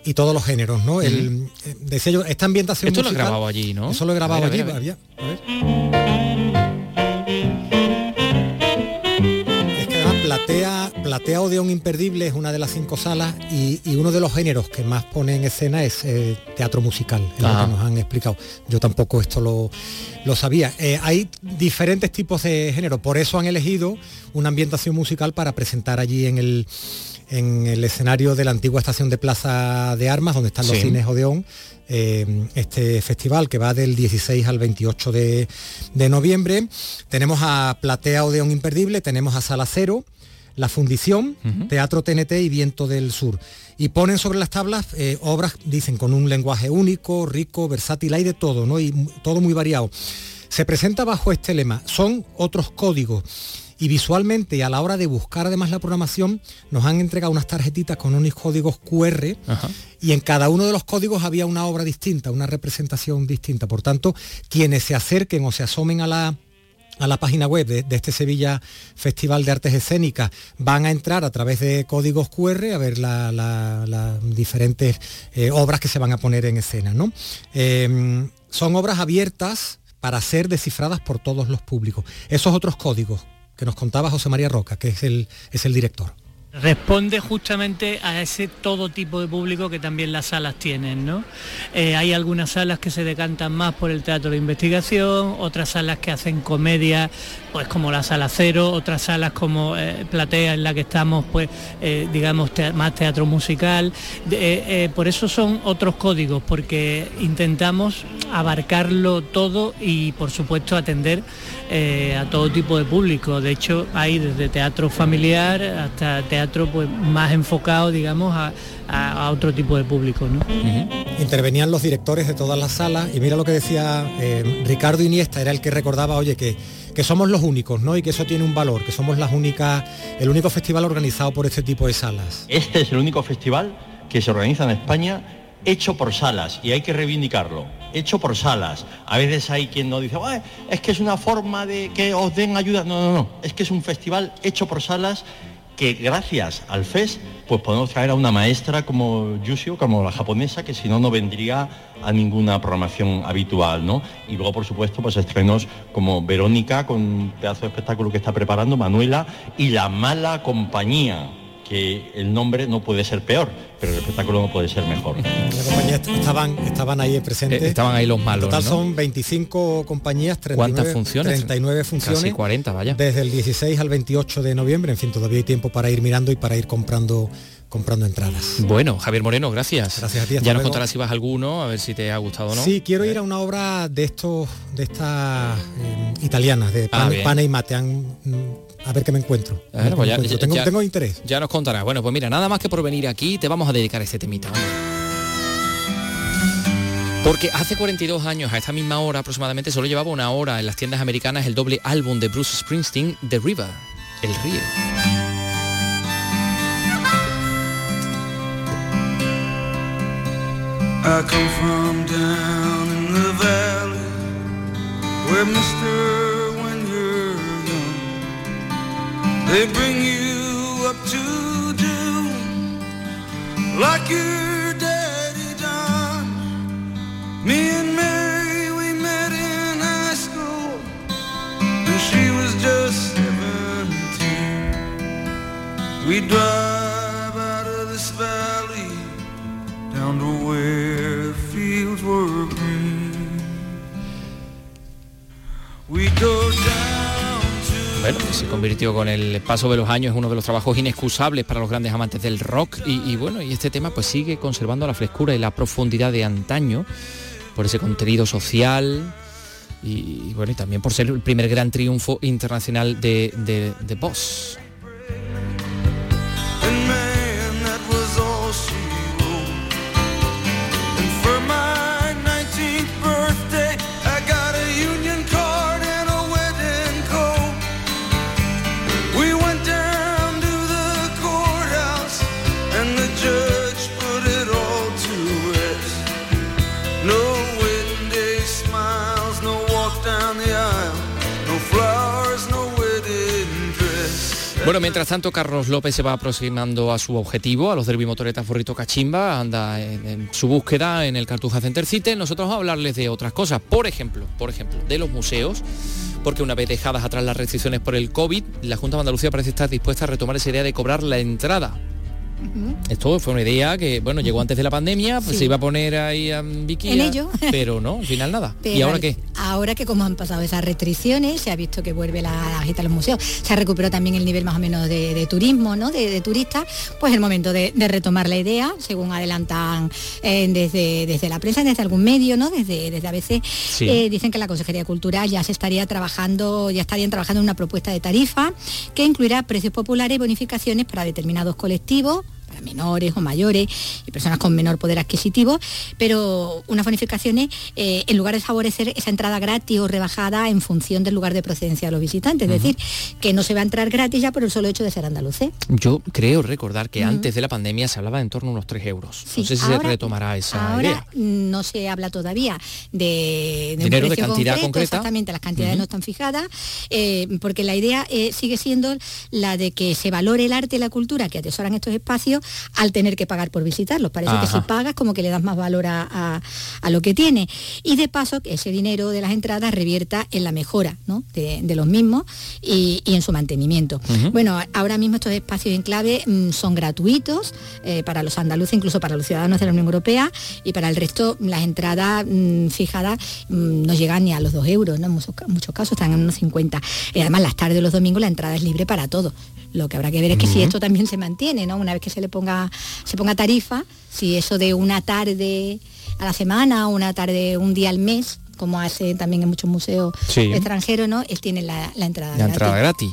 y todos los géneros, ¿no? El, eh, decía yo, esta ambientación Esto lo he musical- grabado allí, ¿no? Eso lo he A grabado ver, allí, a ver. había- a ver. Platea, Platea Odeón Imperdible es una de las cinco salas y, y uno de los géneros que más pone en escena es eh, teatro musical, es lo que nos han explicado. Yo tampoco esto lo, lo sabía. Eh, hay diferentes tipos de género, por eso han elegido una ambientación musical para presentar allí en el, en el escenario de la antigua estación de Plaza de Armas, donde están los Sí. cines Odeón, eh, este festival que va del 16 al 28 de, de noviembre. Tenemos a Platea Odeón Imperdible, tenemos a Sala Cero, La Fundición, Teatro TNT y Viento del Sur. Y ponen sobre las tablas eh, obras, dicen, con un lenguaje único, rico, versátil, hay de todo, ¿no? Y todo muy variado. Se presenta bajo este lema, son otros códigos. Y visualmente y a la hora de buscar además la programación, nos han entregado unas tarjetitas con unos códigos QR y en cada uno de los códigos había una obra distinta, una representación distinta. Por tanto, quienes se acerquen o se asomen a la, a la página web de, este Sevilla Festival de Artes Escénicas van a entrar a través de códigos QR a ver la- la- las diferentes eh, obras que se van a poner en escena. ¿no? Eh, son obras abiertas para ser descifradas por todos los públicos. Esos otros códigos que nos contaba José María Roca, que es el, es el director. Responde justamente a ese todo tipo de público que también las salas tienen, ¿no? Eh, hay algunas salas que se decantan más por el teatro de investigación, otras salas que hacen comedia, pues como la sala cero, otras salas como eh, Platea en la que estamos, pues eh, digamos más teatro musical. Por eso son otros códigos, porque intentamos abarcarlo todo y por supuesto atender a todo tipo de público. De hecho, hay desde teatro familiar hasta teatro pues, más enfocado, digamos, a, a- a otro tipo de público. ¿no? Intervenían los directores de todas las salas y mira lo que decía eh, Ricardo Iniesta, era el que recordaba, oye, que, que somos los únicos, ¿no? Y que eso tiene un valor, que somos las únicas, el único festival organizado por este tipo de salas. Este es el único festival que se organiza en España hecho por salas y hay que reivindicarlo. Hecho por salas. A veces hay quien nos dice, "Ay, es que es una forma de que os den ayuda. No, no, no. Es que es un festival hecho por salas que gracias al FES pues podemos traer a una maestra como Yusio, como la japonesa, que si no no vendría a ninguna programación habitual, ¿no? Y luego por supuesto pues estrenos como Verónica con un pedazo de espectáculo que está preparando, Manuela y La Mala Compañía, que el nombre no puede ser peor, pero el espectáculo no puede ser mejor. La compañía est- estaban, estaban ahí presentes. Eh, estaban ahí los malos, En total ¿no? son 25 compañías, 39, ¿Cuántas funciones? 39 funciones. Casi 40, vaya. Desde el 16 al 28 de noviembre, en fin, todavía hay tiempo para ir mirando y para ir comprando comprando entradas. Bueno, Javier Moreno, gracias. Gracias a ti, Ya nos luego. contarás si vas a alguno, a ver si te ha gustado o no. Sí, quiero ir a una obra de estos, de estas eh, italianas, de Ah, Pane, y Mate. Han- a ver qué me encuentro. A ver qué pues me ya- encuentro. ya- tengo, ya- tengo interés. Ya nos contarás. Bueno, pues mira, nada más que por venir aquí te vamos a dedicar a este temita. vamos. Porque hace 42 años, a esta misma hora aproximadamente, solo llevaba una hora en las tiendas americanas el doble álbum de Bruce Springsteen, The River, El Río. I come from down in the valley where mister they bring you up to do like your daddy done. Me and Mary we met in high school and she was just 17 we drive Bueno, se convirtió con el paso de los años en uno de los trabajos inexcusables para los grandes amantes del rock y, bueno, y este tema pues sigue conservando la frescura y la profundidad de antaño por ese contenido social y, y, bueno, y también por ser el primer gran triunfo internacional de, de, de Boss. Mientras tanto, Carlos López se va aproximando a su objetivo, a los Derby Motoretas Forrito Cachimba, anda en, en su búsqueda en el Cartuja Center City. Nosotros vamos a hablarles de otras cosas, por ejemplo, por ejemplo, de los museos, porque una vez dejadas atrás las restricciones por el COVID, la Junta de Andalucía parece estar dispuesta a retomar esa idea de cobrar la entrada esto fue una idea que, bueno, llegó antes de la pandemia, pues Sí. se iba a poner ahí a Vicky. En ello. Pero no, al final nada. ¿Y ahora qué? Ahora que como han pasado esas restricciones, se ha visto que vuelve la, gente a los museos, se ha recuperado también el nivel más o menos de, de turismo, ¿no? De, de turistas, pues es el momento de, de retomar la idea, según adelantan eh, desde, desde la prensa, desde algún medio, ¿no? Desde, desde ABC, Sí. eh, dicen que la Consejería Cultural ya se estaría trabajando, ya estarían trabajando en una propuesta de tarifa que incluirá precios populares y bonificaciones para determinados colectivos menores o mayores y personas con menor poder adquisitivo, pero unas bonificaciones eh, en lugar de favorecer esa entrada gratis o rebajada en función del lugar de procedencia de los visitantes, es decir, que no se va a entrar gratis ya por el solo hecho de ser andaluces. Yo creo recordar que antes de la pandemia se hablaba en torno a unos 3 euros. Sí, no sé si ahora- se retomará esa Ahora idea. no se habla todavía de, de un Dinero de cantidad concreto, concreta. exactamente, las cantidades no están fijadas, eh, porque la idea eh, sigue siendo la de que se valore el arte y la cultura que atesoran estos espacios al tener que pagar por visitarlos. Parece que si pagas como que le das más valor a, a- a lo que tiene. Y de paso que ese dinero de las entradas revierta en la mejora ¿no? de, de los mismos y, y en su mantenimiento. Bueno, ahora mismo estos espacios en clave mm, son gratuitos eh, para los andaluces, incluso para los ciudadanos de la Unión Europea y para el resto las entradas mm, fijadas mm, no llegan ni a los dos euros, ¿no? en muchos, muchos casos están en unos 50. Y además las tardes de los domingos la entrada es libre para todos. Lo que habrá que ver es que si esto también se mantiene, ¿no? Una vez que se le ponga, se ponga tarifa, si eso de una tarde a la semana una tarde un día al mes, como hace también en muchos museos Sí. extranjeros, ¿no? Él tiene la, la entrada La entrada gratis.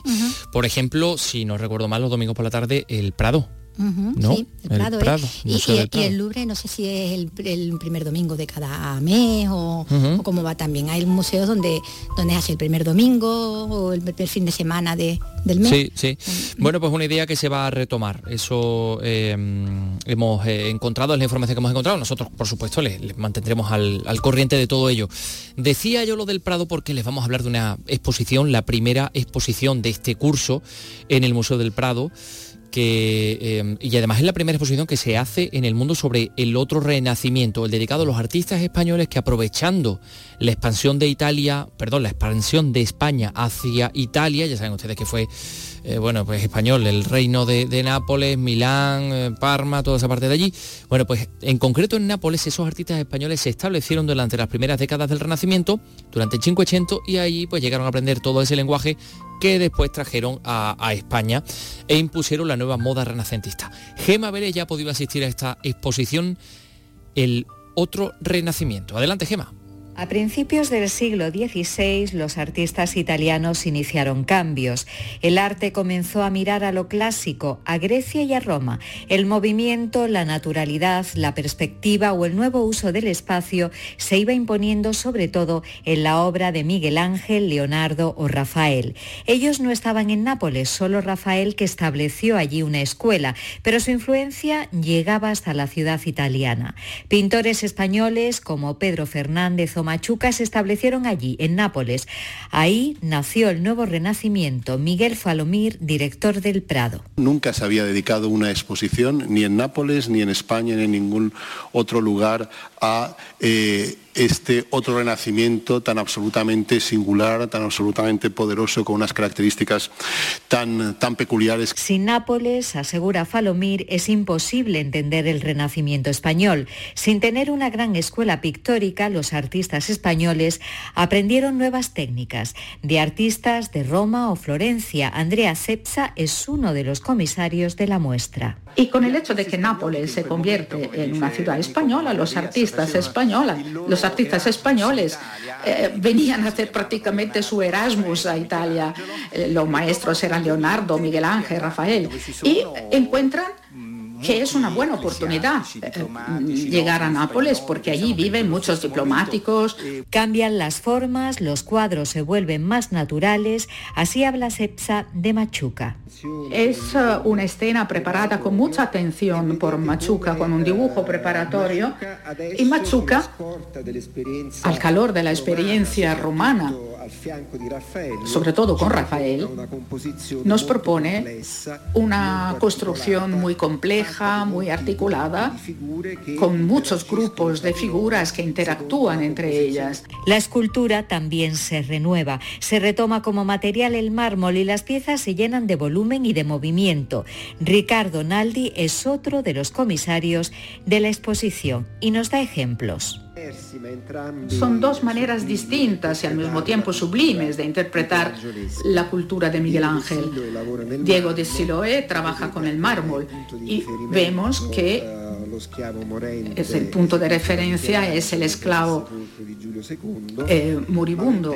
Por ejemplo, si no recuerdo mal, los domingos por la tarde, el Prado. ¿No? sí, el El Prado, ¿eh? Prado, Y, el Louvre, no sé si es el, el primer domingo de cada mes o, o cómo va también. Hay museos donde, donde hace el primer domingo o el primer fin de semana de, del mes. Sí, sí. Bueno, pues una idea que se va a retomar. Eso eh, hemos eh, encontrado, es la información que hemos encontrado. Nosotros, por supuesto, les, les mantendremos al, al corriente de todo ello. Decía yo lo del Prado porque les vamos a hablar de una exposición, la primera exposición de este curso en el Museo del Prado eh, y además es la primera exposición que se hace en el mundo sobre el otro renacimiento, el dedicado a los artistas españoles que aprovechando la expansión de Italia, perdón, la expansión de España hacia Italia, ya saben ustedes que fue eh, bueno, pues español, el reino de, Nápoles, Milán, eh, Parma, toda esa parte de allí. Bueno, pues en concreto en Nápoles esos artistas españoles se establecieron durante las primeras décadas del Renacimiento, durante el Cinquecento, y ahí pues llegaron a aprender todo ese lenguaje que después trajeron a, a España e impusieron la nueva moda renacentista. Gema Vélez ya ha podido asistir a esta exposición, el otro renacimiento. Adelante, Gema. A principios del siglo XVI, los artistas italianos iniciaron cambios. El arte comenzó a mirar a lo clásico, a Grecia y a Roma. El movimiento, la naturalidad, la perspectiva o el nuevo uso del espacio se iba imponiendo sobre todo en la obra de Miguel Ángel, Leonardo o Rafael. Ellos no estaban en Nápoles, solo Rafael que estableció allí una escuela, pero su influencia llegaba hasta la ciudad italiana. Pintores españoles como Pedro Fernández o Machuca se establecieron allí, en Nápoles. Ahí nació el nuevo renacimiento. Miguel Falomir, director del Prado. Nunca se había dedicado una exposición, ni en Nápoles, ni en España, ni en ningún otro lugar, a eh, este otro renacimiento tan absolutamente singular, tan absolutamente poderoso, con unas características tan, peculiares. Sin Nápoles, asegura Falomir, es imposible entender el Renacimiento español. Sin tener una gran escuela pictórica, los artistas españoles aprendieron nuevas técnicas. De artistas de Roma o Florencia, Andrea Cepsa es uno de los comisarios de la muestra. Y con el hecho de que Nápoles se convierte en una ciudad española, los artistas españolas, los artistas españoles eh, venían a hacer prácticamente su Erasmus a Italia. Eh, los maestros eran Leonardo, Miguel Ángel, Rafael, y encuentran que es una buena oportunidad eh, llegar a Nápoles porque allí viven muchos diplomáticos. Cambian las formas, los cuadros se vuelven más naturales, así habla Cepsa de Machuca. Es eh, una escena preparada con mucha atención por Machuca, con un dibujo preparatorio. Y Machuca, al calor de la experiencia romana sobre todo con Rafael, nos propone una construcción muy compleja, muy articulada, con muchos grupos de figuras que interactúan entre ellas. La escultura también se renueva, se retoma como material el mármol y las piezas se llenan de volumen y de movimiento. Ricardo Naldi es otro de los comisarios de la exposición y nos da ejemplos. Son dos maneras distintas y al mismo tiempo sublimes de interpretar la cultura de Miguel Ángel. Diego de Siloé trabaja con el mármol y vemos que es el punto de referencia es el esclavo eh, moribundo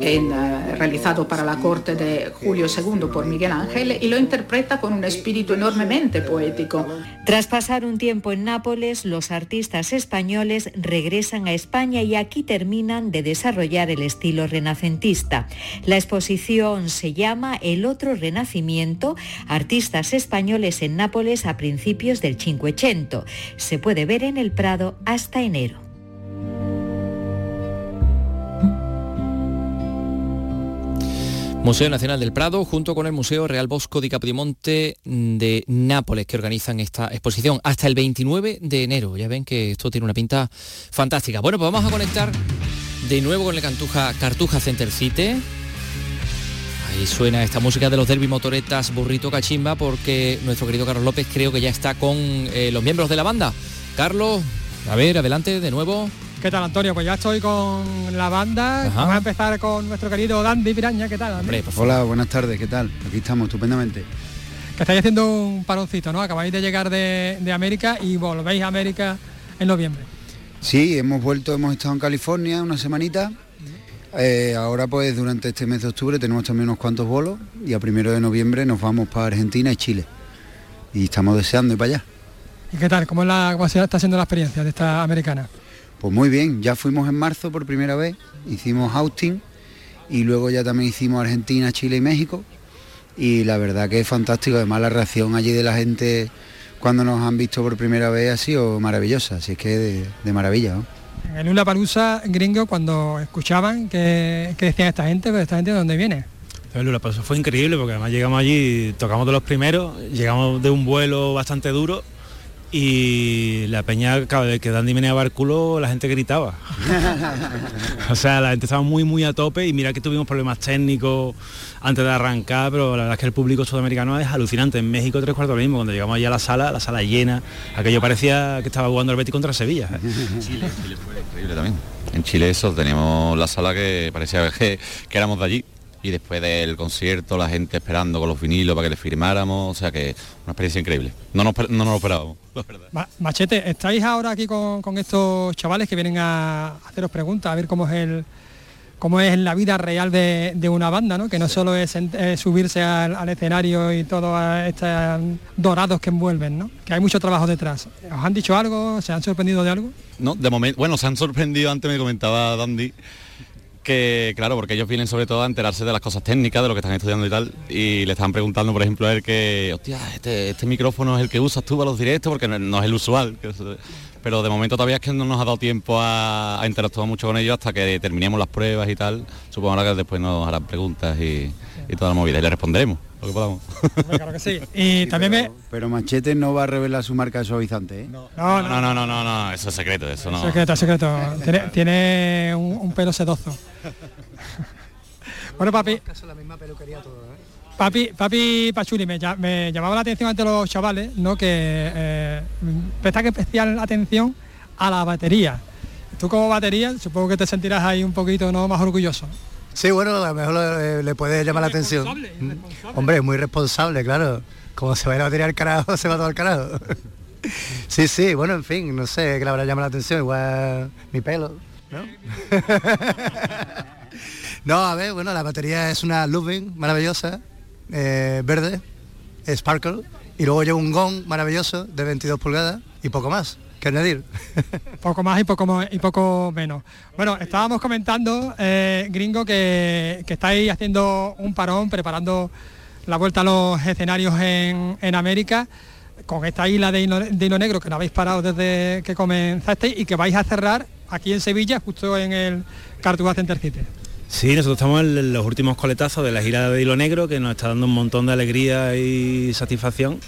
en, eh, realizado para la corte de Julio II por Miguel Ángel y lo interpreta con un espíritu enormemente poético. Tras pasar un tiempo en Nápoles, los artistas españoles regresan a España y aquí terminan de desarrollar el estilo renacentista. La exposición se llama El otro renacimiento, artistas españoles en Nápoles a principios del Cinquecento. Se puede ver en el Prado hasta enero. Museo Nacional del Prado, junto con el Museo Real Bosco di Capodimonte de Nápoles, que organizan esta exposición hasta el 29 de enero. Ya ven que esto tiene una pinta fantástica. Bueno, pues vamos a conectar de nuevo con el Cantuja, Cartuja Center City. Ahí suena esta música de los derby motoretas Burrito Cachimba, porque nuestro querido Carlos López creo que ya está con eh, los miembros de la banda. Carlos, a ver, adelante de nuevo. ¿Qué tal, Antonio? Pues ya estoy con la banda. Ajá. Vamos a empezar con nuestro querido Dandy Piraña. ¿Qué tal, Dandy? Hola, buenas tardes, ¿qué tal? Aquí estamos, estupendamente. Que estáis haciendo un paroncito, ¿no? Acabáis de llegar de, de América y volvéis a América en noviembre. Sí, hemos vuelto, hemos estado en California una semanita. Eh, ahora pues durante este mes de octubre tenemos también unos cuantos bolos y a primero de noviembre nos vamos para Argentina y Chile. Y estamos deseando ir para allá. ¿Y qué tal? ¿Cómo, es la, cómo se está siendo la experiencia de esta americana? Pues muy bien, ya fuimos en marzo por primera vez, hicimos Austin y luego ya también hicimos Argentina, Chile y México. Y la verdad que es fantástico, además la reacción allí de la gente cuando nos han visto por primera vez ha sido maravillosa, así es que de, de maravilla. ¿no? En el Lula Palusa gringo, cuando escuchaban que, que decían esta gente, pues esta gente de dónde viene. El Lula Palusa fue increíble porque además llegamos allí, tocamos de los primeros, llegamos de un vuelo bastante duro y la peña cada vez que Dandy meneaba el culo la gente gritaba. o sea, la gente estaba muy muy a tope y mira que tuvimos problemas técnicos antes de arrancar, pero la verdad es que el público sudamericano es alucinante. En México tres cuartos lo mismo, cuando llegamos allá a la sala, la sala llena, aquello parecía que estaba jugando el Betis contra Sevilla. Chile, Chile fue increíble también. En Chile eso, teníamos la sala que parecía que, que éramos de allí. Y después del concierto, la gente esperando con los vinilos para que les firmáramos, o sea que una experiencia increíble. No nos, no nos lo esperábamos, la verdad. Ma- Machete, estáis ahora aquí con, con estos chavales que vienen a haceros preguntas, a ver cómo es el cómo es la vida real de, de una banda, ¿no? Que no solo es subirse al, al escenario y todos estos dorados que envuelven, ¿no? Que hay mucho trabajo detrás. ¿Os han dicho algo? ¿Se han sorprendido de algo? No, de momento, bueno, se han sorprendido, antes me comentaba Dandy, que claro, porque ellos vienen sobre todo a enterarse de las cosas técnicas, de lo que están estudiando y tal, y le estaban preguntando, por ejemplo, a él que, hostia, este, este micrófono es el que usas tú para los directos, porque no, es el usual. pero de momento todavía es que no nos ha dado tiempo a, a interactuar mucho con ellos hasta que terminemos las pruebas y tal. Supongo ahora que después nos harán preguntas y, y toda la movida, y le responderemos lo que podamos. Claro que sí. Y también me... Pero Machete no va a revelar su marca de suavizante, ¿eh? No, no, no, no, no, no, no, eso es secreto, eso no. Secreto, secreto. Tiene, tiene un, un pelo sedoso. bueno, papi. Papi, papi Pachuli, me, me llamaba la atención ante los chavales, ¿no? Que eh, especial atención a la batería. Tú como batería, supongo que te sentirás ahí un poquito ¿no? más orgulloso. Sí, bueno, a lo mejor le, le puede llamar la atención. Mm. Hombre, muy responsable, claro. Como se va a ir a batería al carajo, se va todo al carajo. sí, sí, bueno, en fin, no sé qué le habrá llamado la atención, igual mi pelo, ¿no? no, a ver, bueno, la batería es una Ludwig maravillosa, eh, verde, Sparkle, y luego lleva un gong maravilloso de 22 pulgadas y poco más que añadir. Poco más y poco, y poco menos. Bueno, estábamos comentando, eh, gringo, que, que estáis haciendo un parón, preparando la vuelta a los escenarios en, en América, con esta isla de hilo, de hilo negro que no habéis parado desde que comenzasteis y que vais a cerrar aquí en Sevilla, justo en el Cartuja Center City. Sí, nosotros estamos en los últimos coletazos de la gira de Hilo Negro, que nos está dando un montón de alegría y satisfacción.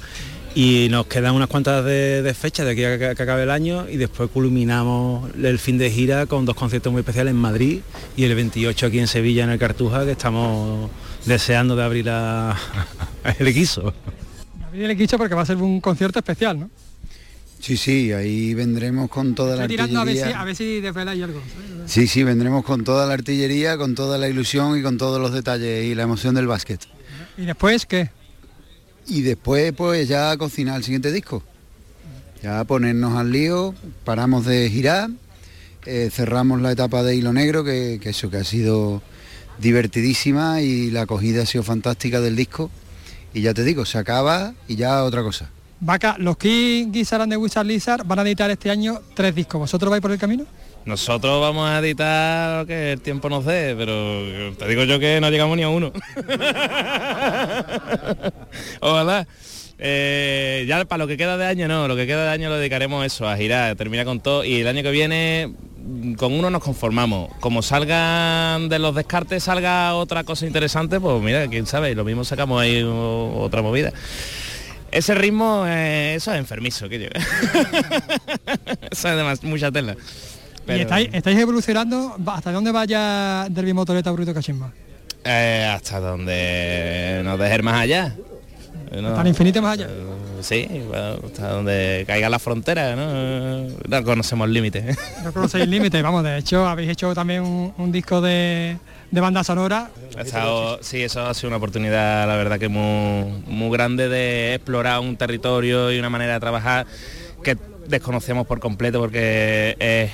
Y nos quedan unas cuantas de, de fechas de aquí a que, que acabe el año y después culminamos el fin de gira con dos conciertos muy especiales en Madrid y el 28 aquí en Sevilla en el Cartuja, que estamos deseando de abrir a- el guiso. Abrir el quicho porque va a ser un concierto especial, ¿no? Sí, sí, ahí vendremos con toda la tirando a ver si, artillería. a ver si desveláis algo. Sí, sí, vendremos con toda la artillería, con toda la ilusión y con todos los detalles y la emoción del básquet. ¿Y después qué? Y después pues ya cocinar el siguiente disco. Ya ponernos al lío, paramos de girar, eh, cerramos la etapa de Hilo Negro, que, eso que ha sido divertidísima y la acogida ha sido fantástica del disco. Y ya te digo, se acaba y ya otra cosa. Vaca, los King Gizzard and the Wizard Lizard van a editar este año tres discos. ¿Vosotros vais por el camino? Nosotros vamos a editar lo que el tiempo nos dé, pero te digo yo que no llegamos ni a uno. Ojalá. Eh, ya para lo que queda de año no, lo que queda de año lo dedicaremos eso, a girar, termina con todo y el año que viene mm, con uno nos conformamos. Como salgan de los descartes, salga otra cosa interesante, pues mira, quién sabe, lo mismo sacamos ahí otra movida. Ese ritmo, eh, eso es enfermizo, que yo. eso es demas- mucha tela. ¿Y Pero- estáis, estáis evolucionando? ¿Va- ¿Hasta dónde vaya Derby Motoreta Bruto Cachimba? Eh, hasta donde nos dejen más allá. No, ¿Hasta el infinito más allá? eh, Sí, bueno, hasta donde caiga la frontera, ¿no? No conocemos límites. No conocéis límites, vamos, de hecho habéis hecho también un, un disco de, de banda sonora. Estado- sí, eso ha sido una oportunidad, la verdad que muy, muy grande de explorar un territorio y una manera de trabajar que desconocemos por completo porque es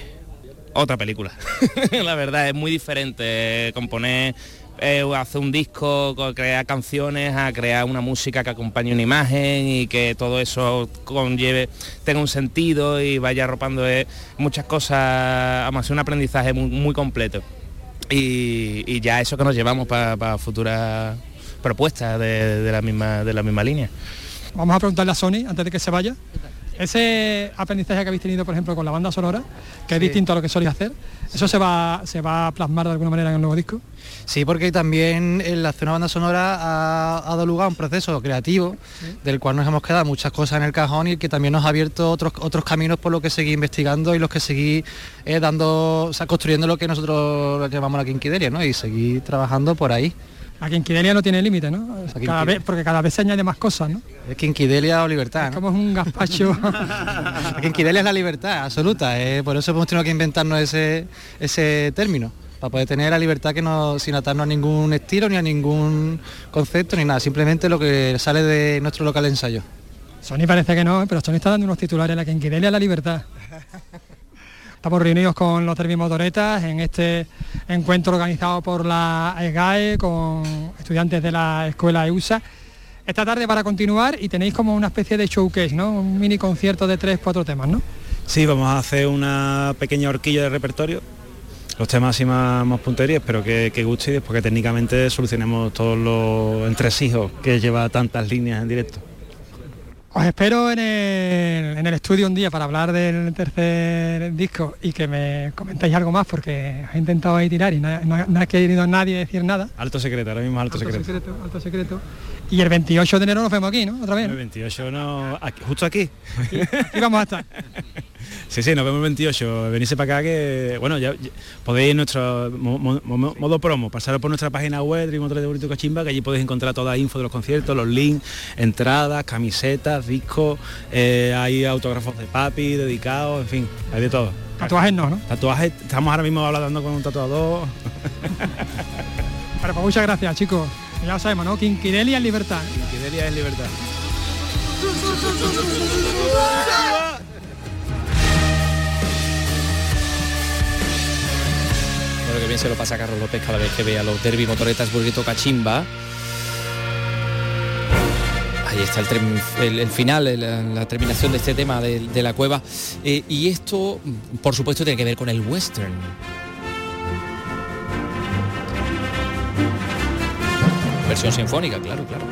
otra película. la verdad es muy diferente componer, eh, hacer un disco, co- crear canciones, a crear una música que acompañe una imagen y que todo eso conlleve, tenga un sentido y vaya arropando eh, muchas cosas, vamos, sido un aprendizaje muy, muy completo y, y ya eso que nos llevamos para futuras propuestas de, de la misma de la misma línea. Vamos a preguntarle a Sony antes de que se vaya. Ese aprendizaje que habéis tenido, por ejemplo, con la banda sonora, que es Sí. distinto a lo que soléis hacer, ¿eso se va, se va a plasmar de alguna manera en el nuevo disco? Sí, porque también el hacer una banda sonora ha, ha dado lugar a un proceso creativo del cual nos hemos quedado muchas cosas en el cajón y que también nos ha abierto otros, otros caminos por los que seguir investigando y los que seguir eh, dando, o sea, construyendo lo que nosotros llamamos la quinquidelia, ¿no? Y seguir trabajando por ahí. La quinquidelia no tiene límite, ¿no? Cada vez, porque cada vez se añade más cosas, ¿no? Es quinquidelia o libertad. ¿no? Como es un gazpacho. La quinquidelia es la libertad absoluta, eh, por eso hemos tenido que inventarnos ese, ese término, para poder tener la libertad que no, sin atarnos a ningún estilo, ni a ningún concepto, ni nada, simplemente lo que sale de nuestro local de ensayo. Sony parece que no, ¿eh? pero Sony está dando unos titulares, la quinquidelia es la libertad. Estamos reunidos con los Derby Motoretas en este encuentro organizado por la EGAE con estudiantes de la escuela EUSA. Esta tarde para continuar y tenéis como una especie de showcase, ¿no? Un mini concierto de tres, cuatro temas, ¿no? Sí, vamos a hacer una pequeña horquilla de repertorio. Los temas así más, más puntería, espero que, que guste y después que técnicamente solucionemos todos los entresijos que lleva tantas líneas en directo. Os espero en el, en el estudio un día para hablar del tercer disco y que me comentéis algo más porque he intentado ahí tirar y no, no- no ha querido nadie decir nada. Alto secreto, ahora mismo alto, Alto secreto. secreto, alto secreto. Y el 28 de enero nos vemos aquí, ¿no? Otra vez. El ¿no? 28 no, aquí- justo aquí. Aquí vamos a estar. Sí, sí, nos vemos el 28. Venirse para acá que, bueno, ya, ya podéis en nuestro mo- mo- mo- modo promo, pasaros por nuestra página web, Trimotor de Burrito Cachimba, que allí podéis encontrar toda la info de los conciertos, los links, entradas, camisetas, discos, eh, hay autógrafos de papi, dedicados, en fin, hay de todo. Tatuajes no, ¿no? Tatuajes, estamos ahora mismo hablando con un tatuador. Pero pues muchas gracias, chicos. Ya lo sabemos, ¿no? Quinquidelia en libertad. Quinquidelia en libertad. Bueno, que bien se lo pasa a Carlos López cada vez que vea los derby motoretas burrito cachimba. Ahí está el, el- final, la terminación de este tema de, de la cueva. Eh, y esto, por supuesto, tiene que ver con el western. Versión sinfónica, claro, claro.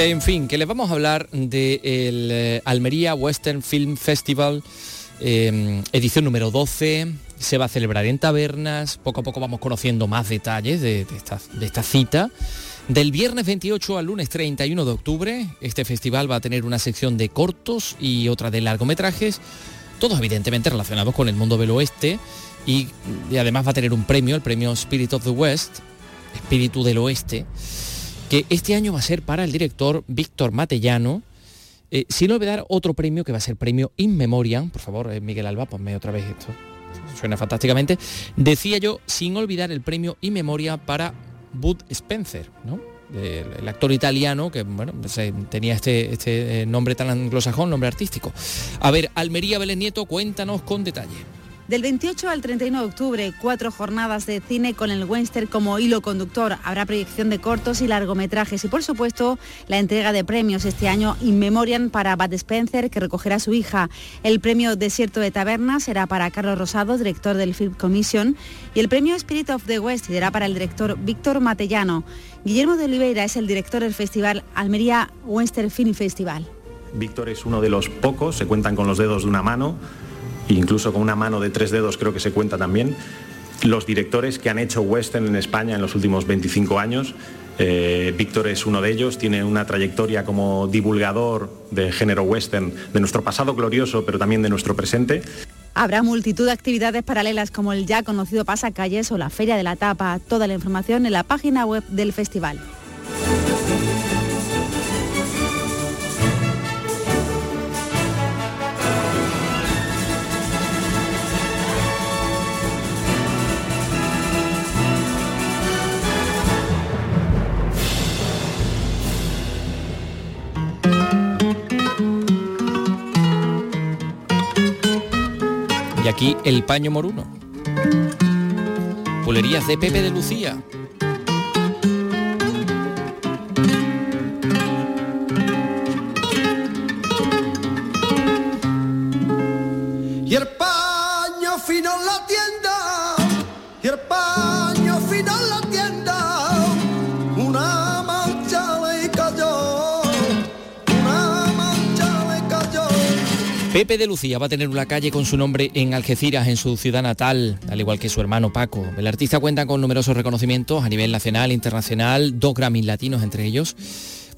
En fin, que les vamos a hablar del Almería Western Film Festival, eh, edición número 12. Se va a celebrar en tabernas. Poco a poco vamos conociendo más detalles de, de esta, de esta cita. Del viernes 28 al lunes 31 de octubre, este festival va a tener una sección de cortos y otra de largometrajes, todos evidentemente relacionados con el mundo del oeste y, y además va a tener un premio, el premio Spirit of the West, Espíritu del Oeste, que este año va a ser para el director Víctor Matellano, eh, sin olvidar otro premio que va a ser premio In Memoriam, por favor, eh, Miguel Alba, ponme otra vez esto, suena fantásticamente, decía yo, sin olvidar el premio In Memoria para Bud Spencer, ¿no? El, actor italiano que bueno, se- tenía este, este eh, nombre tan anglosajón, nombre artístico. A ver, Almería Belén Nieto, cuéntanos con detalle. Del 28 al 31 de octubre, cuatro jornadas de cine con el western como hilo conductor. Habrá proyección de cortos y largometrajes y, por supuesto, la entrega de premios este año In Memoriam para Bud Spencer, que recogerá a su hija. El premio Desierto de Taberna será para Carlos Rosado, director del Film Commission, y el premio Spirit of the West será para el director Víctor Matellano. Guillermo de Oliveira es el director del festival Almería Western Film Festival. Víctor es uno de los pocos, se cuentan con los dedos de una mano, incluso con una mano de tres dedos creo que se cuenta también, los directores que han hecho western en España en los últimos 25 años. Eh, Víctor es uno de ellos, tiene una trayectoria como divulgador de género western, de nuestro pasado glorioso, pero también de nuestro presente. Habrá multitud de actividades paralelas como el ya conocido pasacalles o la Feria de la Tapa. Toda la información en la página web del festival. Y aquí el paño moruno. Pulerías de Pepe de Lucía. Pepe de Lucía va a tener una calle con su nombre en Algeciras, en su ciudad natal, al igual que su hermano Paco. El artista cuenta con numerosos reconocimientos a nivel nacional internacional, dos Grammys latinos entre ellos.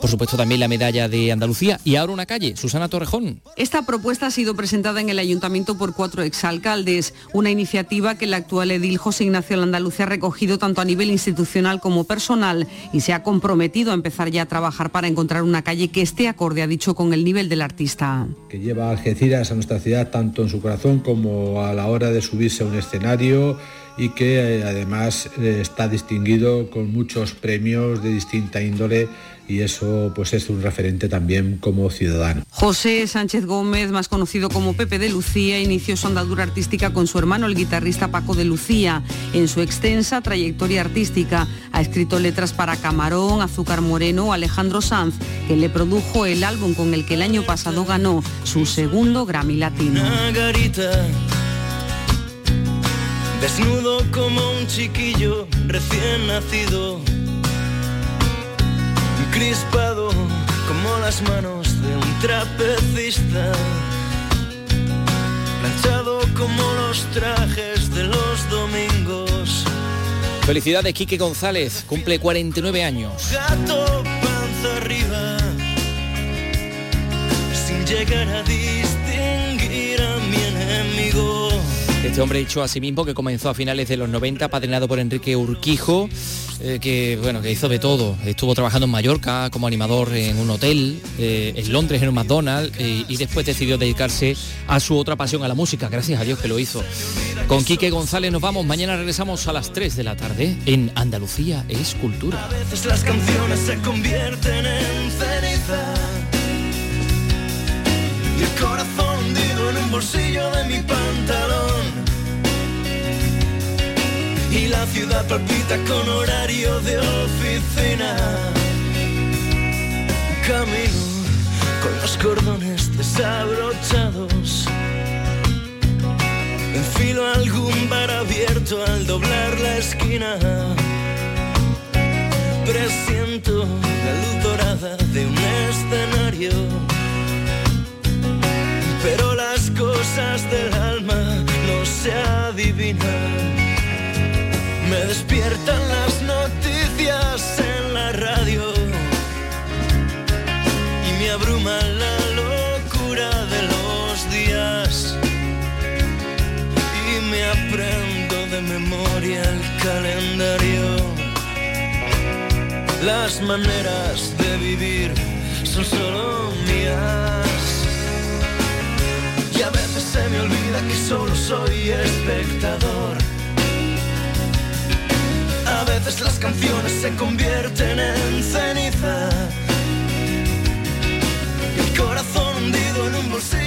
Por supuesto también la medalla de Andalucía y ahora una calle, Susana Torrejón. Esta propuesta ha sido presentada en el ayuntamiento por cuatro exalcaldes, una iniciativa que el actual edil José Ignacio Landaluce ha recogido tanto a nivel institucional como personal y se ha comprometido a empezar ya a trabajar para encontrar una calle que esté acorde, ha dicho, con el nivel del artista. que lleva a Algeciras a nuestra ciudad tanto en su corazón como a la hora de subirse a un escenario y que eh, además eh, está distinguido con muchos premios de distinta índole y eso pues es un referente también como ciudadano. José Sánchez Gómez, más conocido como Pepe de Lucía, inició su andadura artística con su hermano, el guitarrista Paco de Lucía. En su extensa trayectoria artística ha escrito letras para Camarón, Azúcar Moreno o Alejandro Sanz, que le produjo el álbum con el que el año pasado ganó su segundo Grammy Latino. Desnudo como un chiquillo recién nacido, crispado como las manos de un trapecista, planchado como los trajes de los domingos, Felicidades, Quique González, cumple 49 años. gato panza arriba, sin llegar a distinguir a mi enemigo. Este hombre dicho a sí mismo que comenzó a finales de los 90, padrinado por Enrique Urquijo, eh, que bueno, que hizo de todo. Estuvo trabajando en Mallorca como animador en un hotel, eh, en Londres en un McDonald's eh, y después decidió dedicarse a su otra pasión, a la música. Gracias a Dios que lo hizo. Con Quique González nos vamos. Mañana regresamos a las 3 de la tarde en Andalucía es Cultura. A veces las canciones se convierten en ceniza. Y la ciudad palpita con horario de oficina. Camino con los cordones desabrochados. Enfilo algún bar abierto al doblar la esquina. Presiento la luz dorada de un calendario. Pero las cosas del alma no se adivinan. Me despiertan las noticias en la radio y me abruma la locura de los días y me aprendo de memoria el calendario. Las maneras de vivir son solo mías. Y a veces se me olvida que solo soy espectador. A veces las canciones se convierten en ceniza. El corazón hundido en un bolsillo.